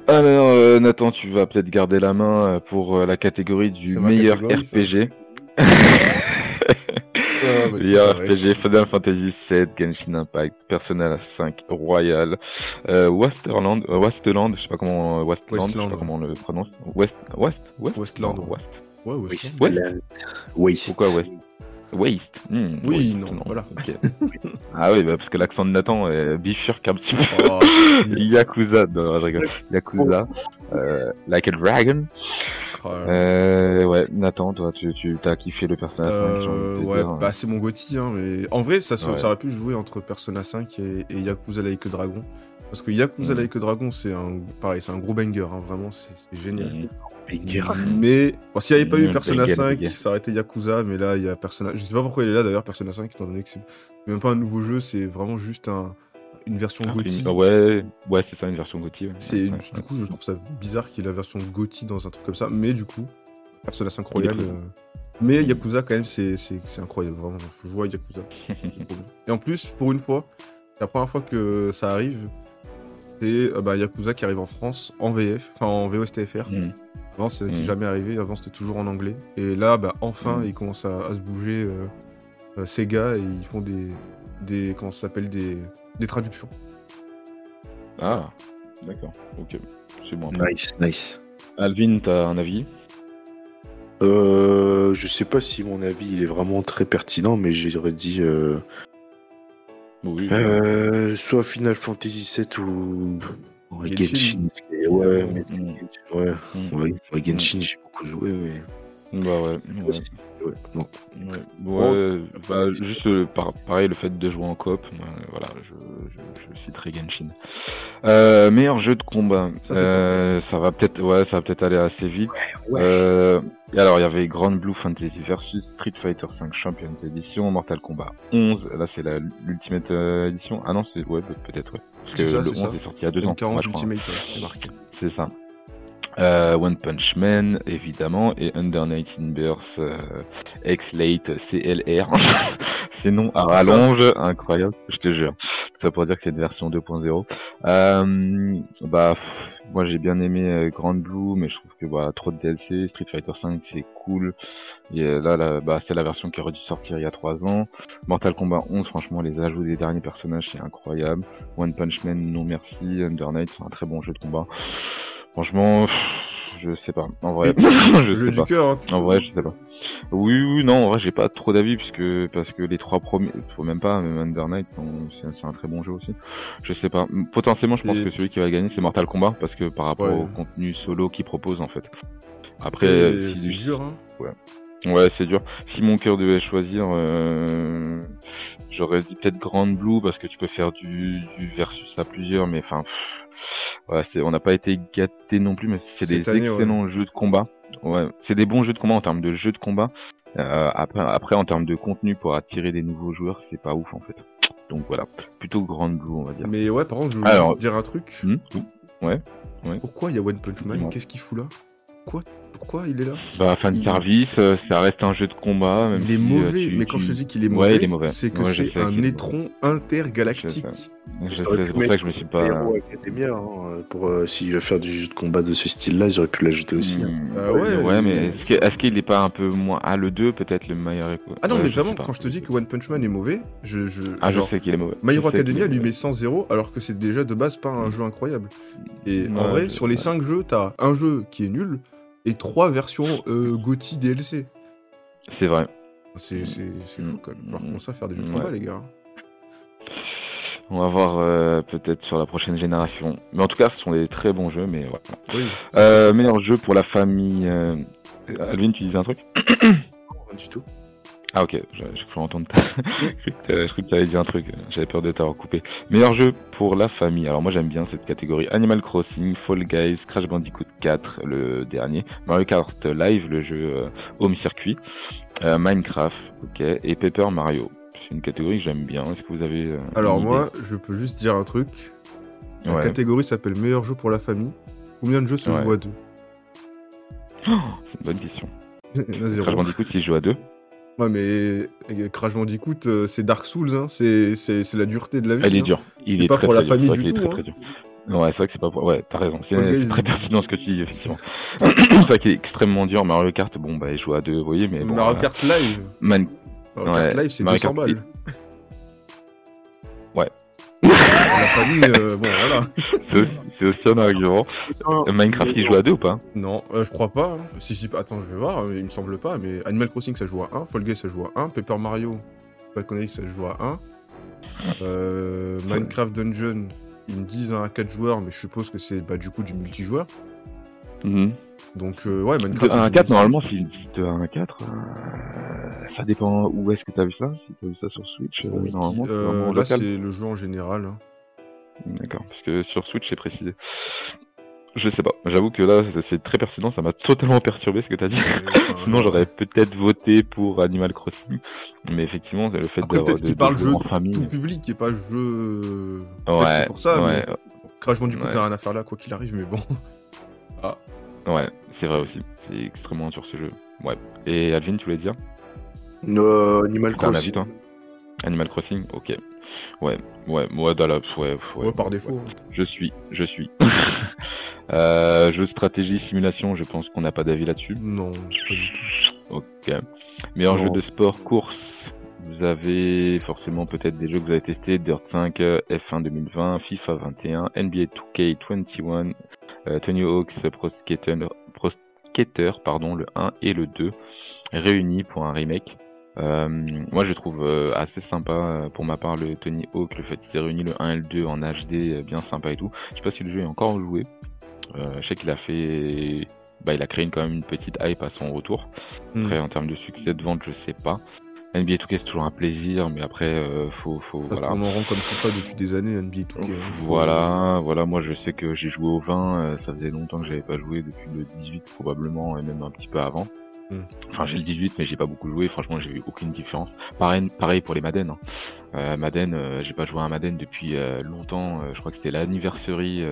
Alors, euh, Nathan, tu vas peut-être garder la main euh, pour la catégorie du meilleur catégorie. RPG. Ah, bah, meilleur ça va être- RPG, Final Fantasy VII, Genshin Impact, Persona 5, Royal, euh, Westerland, euh, Westland, je sais pas comment, euh, Westland, Westland, je sais pas comment on le prononce. West, West, West, Westland, Non. West. Ouais, ça. West. Waste. Pourquoi West? Waste. Hmm, Oui, Waste, non, voilà. ah oui, bah, parce que l'accent de Nathan est bifurque un petit peu. Oh, Yakuza, non, je rigole. Yakuza, euh, Like a Dragon. Ah, Euh, ouais, Nathan, toi, tu, tu as kiffé le envie de Euh, te ouais, dire. bah c'est mon Gotti, hein, mais en vrai, ça, se- Ouais. ça aurait pu jouer entre Persona 5 et, et Yakuza Like a Dragon. Parce que Yakuza. Like a Dragon, c'est un, pareil, c'est un gros banger, hein, vraiment, c'est c'est génial. Banger. Mais bon, s'il n'y avait pas eu Mhm, Persona banger, 5, banger. ça aurait été Yakuza, mais là, il y a Persona. Je sais pas pourquoi il est là d'ailleurs, Persona 5, étant donné que c'est même pas un nouveau jeu, c'est vraiment juste un, une version Ah, Gotti. une- Ouais, ouais, c'est ça, une version. C'est ouais, du coup, je trouve ça bizarre qu'il y ait la version Gotti dans un truc comme ça, mais du coup, Persona 5 Royal. Euh, Mais Yakuza, quand même, c'est c'est- c'est incroyable, vraiment. Faut jouer à Yakuza. c'est. Et en plus, pour une fois, c'est la première fois que ça arrive, c'est euh, bah, Yakuza qui arrive en France en VF, enfin en VOSTFR. Mhm. Avant, ça n'était Mm. jamais arrivé. Avant, c'était toujours en anglais. Et là, bah, enfin, Mm. ils commencent à, à se bouger. euh, euh, Sega et ils font des, des comment ça s'appelle des, des traductions. Ah, d'accord, ok. C'est bon. Nice, nice. Alvin, t'as un avis? Euh, je sais pas si mon avis il est vraiment très pertinent, mais j'aurais dit euh, Oui. euh, soit Final Fantasy VII ou Genshin. Genshin. Ouais, Ouais. mais- ouais, ouais, ouais, Genshin, j'ai beaucoup joué, mais. Bah ouais. ouais. ouais, non. Ouais, ouais, bah, juste euh, par- pareil, le fait de jouer en coop, euh, voilà, je, je, je citerai Genshin. Euh, meilleur jeu de combat, Ça, euh, ça va peut-être, ouais, ça va peut-être aller assez vite. Et alors, il y avait Grand Blue Fantasy versus Street Fighter 5 Champions Edition, Mortal Kombat 11. Là, c'est la l'Ultimate Edition. Ah non, c'est ouais, peut- peut-être ouais, parce que ça, le c'est 11 ça. est sorti il y a deux ans. M40 moi, je crois. Ultimate, ouais, c'est marqué. C'est ça. Euh, One Punch Man, évidemment, et Under 19 Birth, euh, X-Late, CLR. Ces noms à rallonge, incroyable, je te jure. Ça pour dire que c'est une version 2.0. Euh, bah, pff, moi j'ai bien aimé euh, Grand Blue, mais je trouve que voilà, trop de DLC. Street Fighter 5 c'est cool. Et euh, là, là bah, c'est la version qui aurait dû sortir il y a 3 ans. Mortal Kombat 11, franchement, les ajouts des derniers personnages, c'est incroyable. One Punch Man, non merci. Under Night, c'est un très bon jeu de combat. Franchement, je sais pas. En vrai, je sais du pas. cœur. hein, En vrai, je sais pas. Oui, oui, non, en vrai, j'ai pas trop d'avis puisque parce que les trois premiers, faut même pas, même Under Night, c'est un très bon jeu aussi. Je sais pas. Potentiellement, je pense Et- que celui qui va gagner, c'est Mortal Kombat parce que par rapport Ouais. au contenu solo qu'il propose en fait. Après, c'est si- c'est dur. Hein. Ouais, c'est dur. Si mon cœur devait choisir, euh, j'aurais dit peut-être Grand Blue parce que tu peux faire du, du versus à plusieurs, mais enfin, on n'a pas été gâtés non plus, mais c'est des ouais. excellents jeux de combat. Ouais, c'est des bons jeux de combat en termes de jeux de combat. Euh, après, après, en termes de contenu pour attirer des nouveaux joueurs, c'est pas ouf en fait. Donc voilà, plutôt Grand Blue, on va dire. Mais ouais, par contre, je voulais Alors- dire un truc. Hmm Ouais. Pourquoi il y a One Punch Man? Qu'est-ce qu'il fout là? Quoi? Pourquoi il est là Bah, fan Il- service, euh, ça reste un jeu de combat. Même Il est si, euh, mauvais, tu- mais quand tu- je te dis qu'il est mauvais, c'est que Ouais, c'est un étron intergalactique. J'aurais c'est pour ça que je me suis pas. Academia, hein, pour euh, s'il veut faire du jeu de combat de ce style-là, auraient pu l'ajouter aussi. hein. Hmm. Ah ouais, ouais, mais est-ce qu'il est pas un peu moins. Ah, le 2, peut-être le meilleur. Ah non, mais vraiment, quand je te dis que One Punch Man est mauvais, je. je Ah, je sais qu'il est mauvais. My Hero Academia lui met 100 0 alors que c'est déjà de base pas un jeu incroyable. Et en vrai, sur les ouais. 5 jeux, t'as un jeu qui est nul et 3 versions euh, GOTY DLC. C'est vrai. C'est c'est- c'est Mm. fou quand même. Falloir Mm. commencer à faire des jeux de Ouais. combat, les gars. On va voir euh, peut-être sur la prochaine génération. Mais en tout cas, ce sont des très bons jeux, mais voilà. Oui. Euh, meilleur jeu pour la famille. euh, Alvin, tu disais un truc? Pas du tout. Ah ok, je, je crois entendre. ta- je croyais que tu avais dit un truc, j'avais peur de t'avoir coupé. Meilleur jeu pour la famille. Alors moi j'aime bien cette catégorie. Animal Crossing, Fall Guys, Crash Bandicoot 4, le dernier. Mario Kart Live, le jeu euh, Home Circuit. euh, Minecraft, ok. Et Paper Mario. C'est une catégorie que j'aime bien. Est-ce que vous avez... euh, Alors moi, je peux juste dire un truc. La Ouais. catégorie s'appelle meilleur jeu pour la famille. Combien de jeux se Ouais. jouent à deux? C'est une bonne question. Il. Crash Bandicoot, s'il joue à deux. Ouais, mais Crash Bandicoot, euh, c'est Dark Souls, hein. c'est la dureté de la vie. Elle est hein. dure. Il est pas très, pour la très famille du tout, très, hein. très dur. Ouais, c'est vrai que c'est pas pour. Ouais, t'as raison. C'est très pertinent ce que tu dis, effectivement. c'est vrai qu'il est extrêmement dur. Mario Kart, bon, bah, il joue à deux, vous voyez, mais bon. Mario euh, Kart Live. Man- Mario Ouais, Kart Live, c'est Mario 200 Kart, balles. Ouais. La famille, euh, bon voilà. C'est aussi, aussi un argument. Euh, Minecraft, il joue à deux ou pas Non, euh, je crois pas. hein. Si, si, attends, je vais voir, il me semble pas, mais Animal Crossing ça joue à 1, Fall ça joue à 1, Paper Mario, pas de conneries, ça joue à 1. Euh, Minecraft Dungeon, ils me disent un à 4 joueurs, mais je suppose que c'est bah, du coup du multijoueur. Mhm. Donc, euh, ouais, De Minecraft. 1 à ça joue 4, aussi. normalement, s'il dit de 1 à 4, euh, ça dépend où est-ce que t'as vu ça. Si t'as vu ça sur Switch, euh, Oui, normalement, c'est euh, là, c'est le jeu en général. hein. D'accord, parce que sur Switch, c'est précisé. Je sais pas. J'avoue que là, c'est- très pertinent. Ça m'a totalement perturbé ce que t'as dit. Euh, Sinon, j'aurais peut-être voté pour Animal Crossing. Mais effectivement, le fait Après, d'avoir peut-être de, qu'il parle jeu en famille. tout public et pas jeu. Ouais, c'est pour ça, ouais, mais Crash Bandicoot Ouais. n'a rien à faire là, quoi qu'il arrive, mais bon. ouais, c'est vrai aussi. C'est extrêmement dur ce jeu. Ouais. Et Alvin, tu voulais dire? No, Animal avis, Crossing. toi Animal Crossing Ok. Ouais, ouais, moi, dans la... ouais, ouais, Ouais, par défaut. Je suis, je suis. euh, jeu de stratégie, simulation, je pense qu'on n'a pas d'avis là-dessus. Non, pas du tout. Ok. Meilleur Non. jeu de sport, course. Vous avez forcément peut-être des jeux que vous avez testés, Dirt 5, euh, F1 2020, FIFA 21, NBA 2K21, euh, Tony Hawk's Pro Skater, Pro Skater, pardon, le 1 et le 2, réunis pour un remake. Euh, moi je trouve euh, assez sympa euh, pour ma part le Tony Hawk, le fait qu'il s'est réuni le 1 et le 2 en HD, bien sympa et tout. Je sais pas si le jeu est encore joué. Euh, je sais qu'il a fait... Bah, il a créé une- quand même une petite hype à son retour. Hmm. Après, en termes de succès de vente, je sais pas. NBA 2K c'est toujours un plaisir, mais après, faut, faut, Ça voilà. tourne en rond comme FIFA depuis des années, NBA 2K. hein. Voilà, voilà, moi je sais que j'ai joué au 20, euh, ça faisait longtemps que j'avais pas joué, depuis le 18 probablement, et même un petit peu avant. Hmm. Enfin j'ai le 18 mais j'ai pas beaucoup joué, franchement j'ai vu aucune différence. Pareil, pour les Madden. hein. Euh, Madden, euh, j'ai pas joué à Madden depuis euh, longtemps, je crois que c'était l'anniversary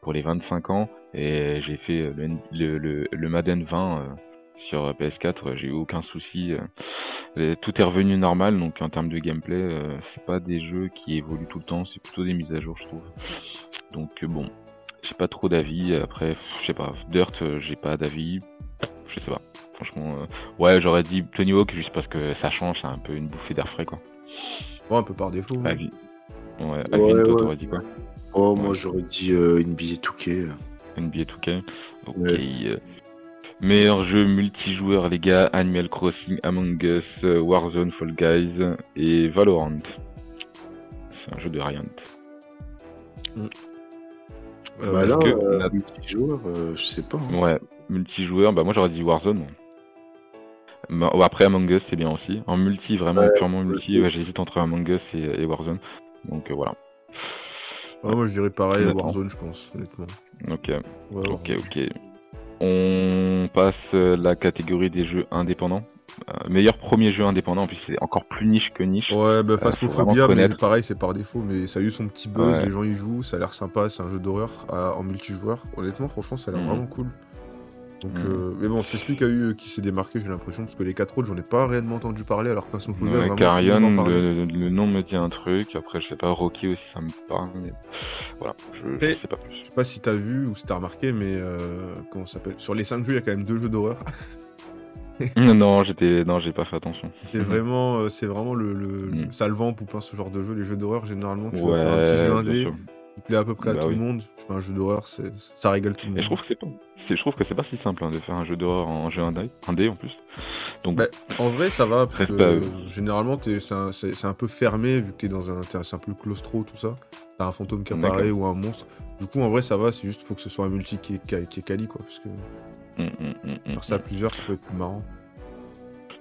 pour les 25 ans, et j'ai fait le, le, le, Madden 20 euh, sur euh, PS4, euh, j'ai eu aucun souci. tout est revenu normal, donc en termes de gameplay, c'est pas des jeux qui évoluent tout le temps, c'est plutôt des mises à jour, je trouve. Donc bon, j'ai pas trop d'avis. Après, je sais pas, Dirt, j'ai pas d'avis. Je sais pas. Franchement, euh, ouais, j'aurais dit Tony Hawk juste parce que ça change, c'est un peu une bouffée d'air frais, quoi. Ouais, un peu par défaut. Ouais, Alvin, Ouais, ouais. t'aurais dit quoi Oh, Ouais. moi j'aurais dit euh, NBA 2K. NBA 2K. Ok. Ouais. euh, Meilleur jeu multijoueur, les gars, Animal Crossing, Among Us, Warzone, Fall Guys et Valorant. C'est un jeu de Riot. Euh, bah là, que euh, la- multijoueur, euh, je sais pas. hein. Ouais, multijoueur, bah moi j'aurais dit Warzone. Bah, ouais, après Among Us c'est bien aussi. En multi, vraiment Ouais, purement multi, ouais. j'hésite entre Among Us et, et Warzone. Donc euh, voilà. ouais, moi je dirais pareil, Honnêtement. Warzone, je pense, honnêtement. Ok, Ouais, ok, ok. On passe euh, la catégorie des jeux indépendants. Euh, meilleur premier jeu indépendant, en plus c'est encore plus niche que niche. Ouais, bah Phasmophobia, mais pareil, c'est par défaut, mais ça a eu son petit buzz, Ouais. les gens y jouent, ça a l'air sympa, c'est un jeu d'horreur à- en multijoueur. Honnêtement, franchement, ça a l'air Mhm. vraiment cool. Donc, Mm. euh, mais bon, c'est celui qui a eu, qui s'est démarqué, j'ai l'impression, parce que les quatre autres, j'en ai pas réellement entendu parler, alors que Phasmophobia, Ouais, vraiment, tout le le, nom me dit un truc. Après, je sais pas, Rocky aussi, ça me parle. Mais voilà, je, sais pas plus. Je sais pas si t'as vu ou si t'as remarqué, mais euh, comment ça s'appelle Sur les 5 jeux, il y a quand même deux jeux d'horreur. Non, j'étais, non, j'ai pas fait attention. C'est vraiment, euh, c'est vraiment le, le, le Mm. salvant poupin, ce genre de jeu. Les jeux d'horreur, généralement, tu vas Ouais, faire un petit jeu indé. Qui plaît à peu près à Bah tout le monde. Un jeu d'horreur, c'est- ça régale tout le Et monde. je trouve que c'est pas, c'est, je trouve que c'est pas si simple hein, de faire un jeu d'horreur en jeu indé, indé en plus. Donc, Bah, En vrai, ça va, parce que eux. généralement, t'es- c'est un, c'est- c'est un peu fermé, vu que t'es dans un, t'es- c'est un peu claustro, tout ça. T'as un fantôme qui D'accord. apparaît ou un monstre. Du coup, en vrai, ça va, c'est juste faut que ce soit un multi qui est, qui est- qui est quali, quoi. Parce que hum, hum, hum, hum, faire ça à plusieurs, ça peut être plus marrant.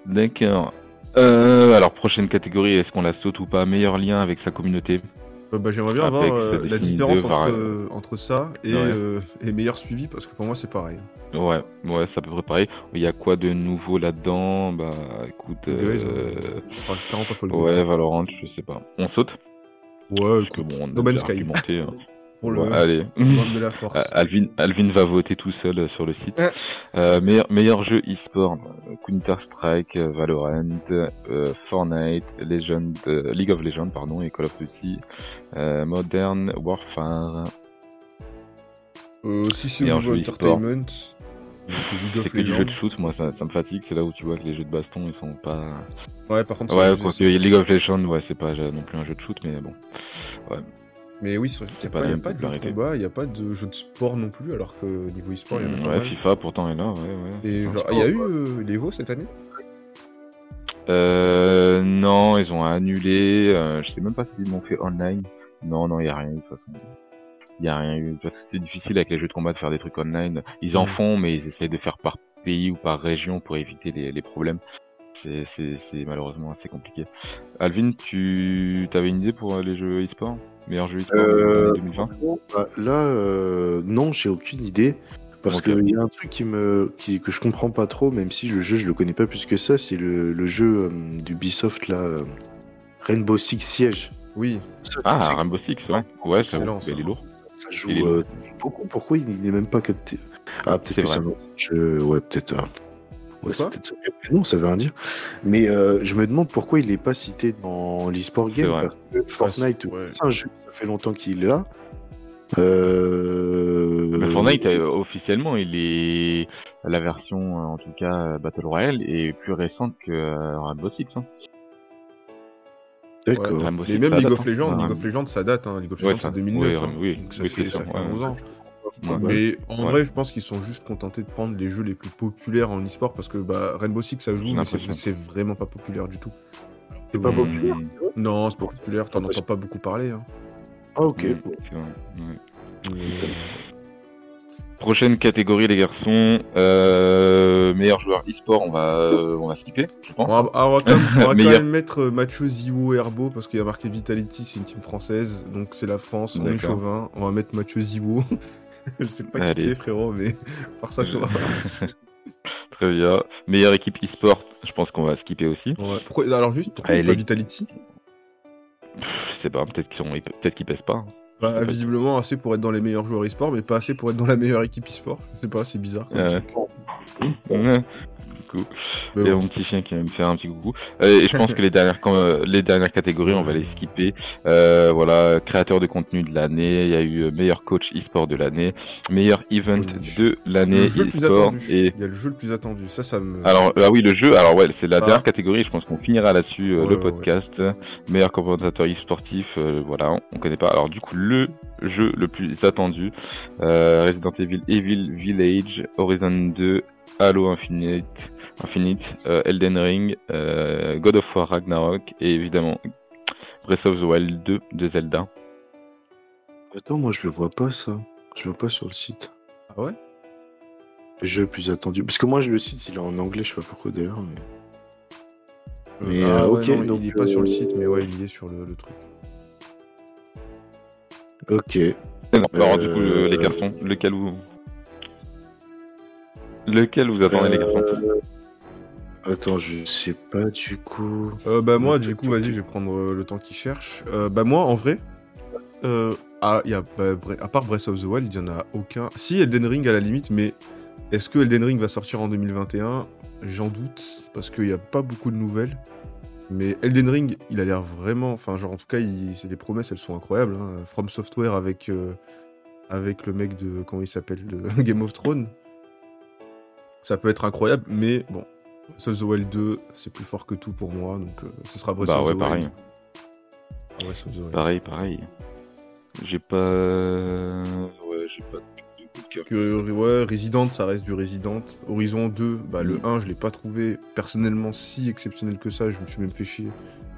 D'accord. Euh, alors, prochaine catégorie, est-ce qu'on la saute ou pas? Meilleur lien avec sa communauté Euh, bah, J'aimerais bien Avec, avoir euh, ça la différence entre, euh, entre ça et, Ouais. euh, et meilleur suivi, parce que pour moi, c'est pareil. Ouais, ouais, ça peut préparer. Il y a quoi de nouveau là-dedans? Bah, écoute, euh, euh, enfin, Guys. ouais, Valorant, je sais pas. On saute? Ouais, Parce que bon, on a No Man's Sky. hein. Pour le Ouais, allez. monde de la force. Alvin, Alvin va voter tout seul euh, sur le site. Euh, meilleur, meilleur jeu e-sport, euh, Counter-Strike, euh, Valorant, euh, Fortnite, Legend, euh, League of Legends, pardon, et Call of Duty, Modern Warfare. Si c'est au niveau entertainment, c'est que du jeu Legends. de shoot, moi ça, ça me fatigue, c'est là où tu vois que les jeux de baston ils sont pas. Ouais, par contre, Ouais, c'est- quoi que League of Legends, ouais, c'est pas non plus un jeu de shoot, mais bon. Mais oui, c'est vrai qu'il n'y a, pas, de combat, il n'y a pas de jeu de sport non plus, alors que niveau e-sport, il y en a Mm, pas ouais, mal. FIFA pourtant est là, ouais, ouais. Et genre, il y a eu euh, l'Evo cette année? Euh, non, ils ont annulé. Euh, je sais même pas s'ils m'ont fait online. Non, non, il y a rien eu de toute façon. Il y a rien eu parce que c'est difficile avec les jeux de combat de faire des trucs online. Ils en Mm. font, mais ils essayent de faire par pays ou par région pour éviter les, les problèmes. C'est, c'est, c'est malheureusement assez compliqué. Alvin, tu avais une idée pour euh, les jeux e-sport? Meilleur jeu e-sport de Euh, l'année 2020 Bah, là, euh, non, j'ai aucune idée. Parce qu'il y a un truc qui me, qui, que je comprends pas trop, même si le jeu je le connais pas plus que ça, c'est le, le jeu euh, d'Ubisoft là, euh, Rainbow Six Siege. Oui. Ça, Ah, Rainbow Six, ouais. Ouais, c'est lourd. ça joue il est euh, beaucoup. Pourquoi il n'est même pas 4T Ah, peut-être C'est que ça je... Ouais, peut-être. euh, Ouais, c'est Quoi peut-être ça. Non, ça veut rien dire. Mais euh, je me demande pourquoi il n'est pas cité dans l'e-sport game. vrai. Parce que Fortnite, ouais. c'est un jeu, ça fait longtemps qu'il est là. Euh... Le Fortnite, euh, officiellement, il est la version, en tout cas Battle Royale, est plus récente que Rainbow Six. Hein. D'accord. Ouais. Rainbow Mais Six, même ça League of hein. Legends. League of Legends, ça date. Hein. League of Legends, c'est 2009. oui, hein. oui, Donc ça oui, fait, c'est ça ça, fait ouais. 11 ans. Ouais. Mais en Ouais. vrai, je pense qu'ils sont juste contentés de prendre les jeux les plus populaires en e-sport parce que bah, Rainbow Six, ça joue, mais c'est vraiment pas populaire du tout. C'est pas Hmm, populaire. Non, c'est pas populaire, t'en entends pas beaucoup parler. Hein. Ah, ok. ouais. Prochaine catégorie, les garçons. Euh, meilleur joueur e-sport, on va, euh, on va skipper, je pense. On va, on va quand même, on va quand Meilleur. même mettre euh, Mathieu Ziwo Herbo parce qu'il y a marqué Vitality, c'est une team française, donc c'est la France, on est chauvin. On va mettre Mathieu Ziwo. Je sais pas qui Allez. t'es frérot, mais par ça toi. Très bien. Meilleure équipe e-sport, je pense qu'on va skipper aussi. Ouais. Pourquoi, alors juste, pourquoi Allez, pas les- Vitality? Pff, Je sais pas, peut-être qu'ils sont, peut-être qu'ils pèsent pas. hein. bah, pas. Visiblement assez pour être dans les meilleurs joueurs e-sport, mais pas assez pour être dans la meilleure équipe e-sport. Je sais pas, c'est bizarre. Euh, a bon. mon petit chien qui va me faire un petit coucou. Euh, et je pense que les dernières, euh, les dernières catégories, on va les skipper. Euh, voilà, créateur de contenu de l'année. Il y a eu meilleur coach e-sport de l'année, meilleur event de l'année Le jeu le plus e-sport. attendu. Et Il y a le jeu le plus attendu. Ça, ça me. alors, ah oui, le jeu. Alors ouais, c'est la Ah. dernière catégorie. Je pense qu'on finira là-dessus euh, Ouais, le ouais, podcast. Meilleur commentateur e-sportif. euh, voilà, on, on connaît pas. Alors du coup, le jeu le plus attendu, euh, Resident Evil, Evil Village, Horizon 2, Halo Infinite, Infinite, euh, Elden Ring, euh, God of War Ragnarok et évidemment Breath of the Wild 2 de Zelda. Attends, moi je le vois pas ça. Je le vois pas sur le site. Ah ouais? Le jeu le plus attendu. Parce que moi le site il est en anglais, je sais pas pourquoi d'ailleurs. Mais... Mais, ah, euh, ouais, ok, non, donc, il est pas sur le site, mais ouais, il y est sur le, le truc. Ok. Non, alors du coup, Euh, le- les garçons, lequel vous... Lequel vous attendez les garçons Euh, Attends, je sais pas du coup. Euh, bah moi, du coup, vas-y, je vais prendre euh, le temps qu'il cherche. Euh, bah moi, en vrai, euh, ah, y a, bah, à part Breath of the Wild, il y en a aucun. Si, Elden Ring à la limite, mais Est-ce que Elden Ring va sortir en 2021 J'en doute, parce qu'il n'y a pas beaucoup de nouvelles. Mais Elden Ring, il a l'air vraiment. Enfin, genre, en tout cas, il... c'est des promesses, elles sont incroyables. hein. From Software avec, euh, avec le mec de. Comment il s'appelle De Game of Thrones. Ça peut être incroyable, mais bon. Breath of the Wild 2, c'est plus fort que tout pour moi, donc euh, ce sera Breath Bah of ouais, the pareil. Wild. Breath of the Wild. Pareil, pareil. J'ai pas. Ouais, j'ai pas de coup de cœur. ouais, Resident, ça reste du Resident. Horizon 2, bah, le 1, je l'ai pas trouvé personnellement si exceptionnel que ça. Je me suis même fait chier.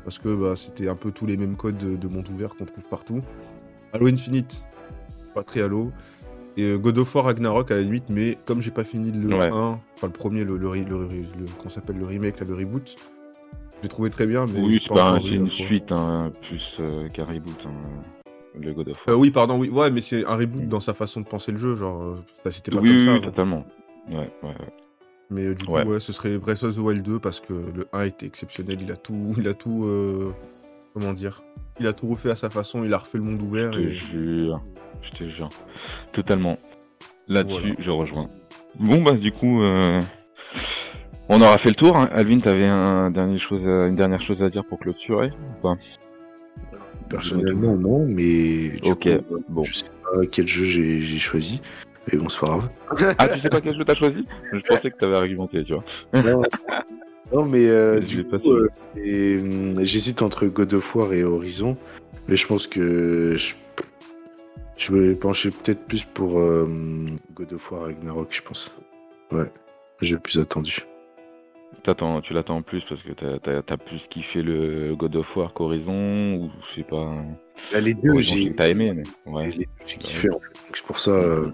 Parce que bah, c'était un peu tous les mêmes codes de, de monde ouvert qu'on trouve partout. Halo Infinite, pas très Halo. Et euh, God of War Ragnarok à la limite, mais comme j'ai pas fini le Ouais. 1, enfin le premier, le, le, le, qu'on s'appelle le remake, là, le reboot, j'ai trouvé très bien. Mais Oui, c'est pas un- une suite, hein, plus euh, qu'un reboot, hein, le God of Euh, War. oui, pardon, oui, ouais, mais c'est un reboot dans sa façon de penser le jeu, genre, euh, ça, c'était pas oui, comme oui, ça. oui, totalement. Ouais, ouais, ouais. Mais euh, du coup, Ouais. ouais. ce serait Breath of the Wild 2 parce que le 1 était exceptionnel. Il a tout, il a tout, euh, comment dire, il a tout refait à sa façon. Il a refait le monde ouvert. Je Et... jure, je te jure. Totalement. Là-dessus, Voilà. je rejoins. Bon, bah, du coup, euh, on aura fait le tour. hein. Alvin, t'avais un dernier chose à- une dernière chose à dire pour clôturer ou pas? Personnellement, non, mais. Ok, coup, bon. Je sais pas quel jeu j'ai choisi. Mais bon, c'est pas grave. Ah, tu sais pas quel jeu t'as choisi? Je pensais que t'avais argumenté, tu vois. non, non, mais euh, du coup, euh, hum, j'hésite entre God of War et Horizon. Mais je pense que je, je vais pencher peut-être plus pour euh, God of War Ragnarok, je pense. Ouais, j'ai plus attendu. T'attends, tu l'attends en plus parce que t'as, t'as plus kiffé le God of War qu'Horizon ou je sais pas. Là, les deux, j'ai t'as aimé, mais ouais. j'ai kiffé. en fait. C'est pour ça. euh,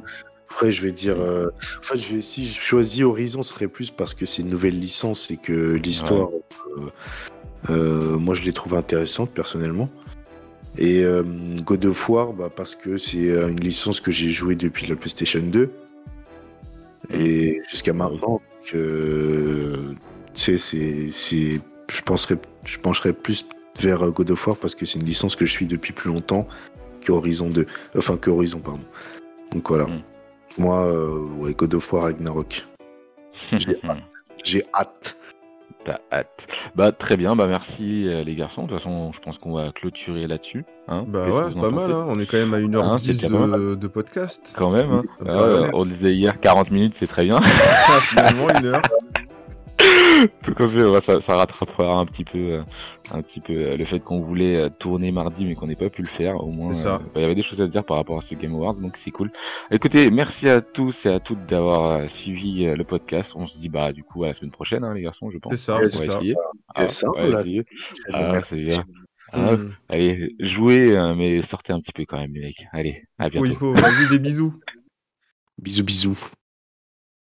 Après, je vais dire. euh, je vais, si je choisis Horizon, ce serait plus parce que c'est une nouvelle licence et que l'histoire, euh, moi, je les trouve intéressante personnellement. Et euh, God of War, bah, parce que c'est euh, une licence que j'ai jouée depuis la PlayStation 2 et jusqu'à maintenant. Euh, tu sais, c'est, je penserais, je pencherais plus vers God of War parce que c'est une licence que je suis depuis plus longtemps que Horizon 2, enfin que Horizon pardon. Donc voilà. Mm. Moi, euh, ouais, God of War Ragnarok. J'ai J'ai hâte. T'as hâte. Bah très bien, bah merci euh, les garçons. De toute façon, je pense qu'on va clôturer là-dessus. Hein Bah Qu'est-ce ouais, c'est pas mal. Hein. On est quand même à 1h10 Hein, c'est déjà pas de, de podcast. Quand même. Hein. Ah, paraît ouais, on disait hier 40 minutes, c'est très bien. Ah, finalement, une heure. Tout ouais, ça, ça rattrapera un petit peu, euh, un petit peu euh, le fait qu'on voulait euh, tourner mardi mais qu'on n'ait pas pu le faire. Au moins, C'est ça. euh, bah, il y avait des choses à dire par rapport à ce Game Award, donc c'est cool. Écoutez, merci à tous et à toutes d'avoir suivi le podcast. On se dit bah du coup à la semaine prochaine, hein, les garçons, je pense. C'est ça, on c'est va ça. essayer. C'est ça. Ah, c'est bien. Ah, Mm. Allez, jouez, mais sortez un petit peu quand même, les mecs. Allez, à bientôt. il faut. Vas-y, des bisous. Bisous, bisous.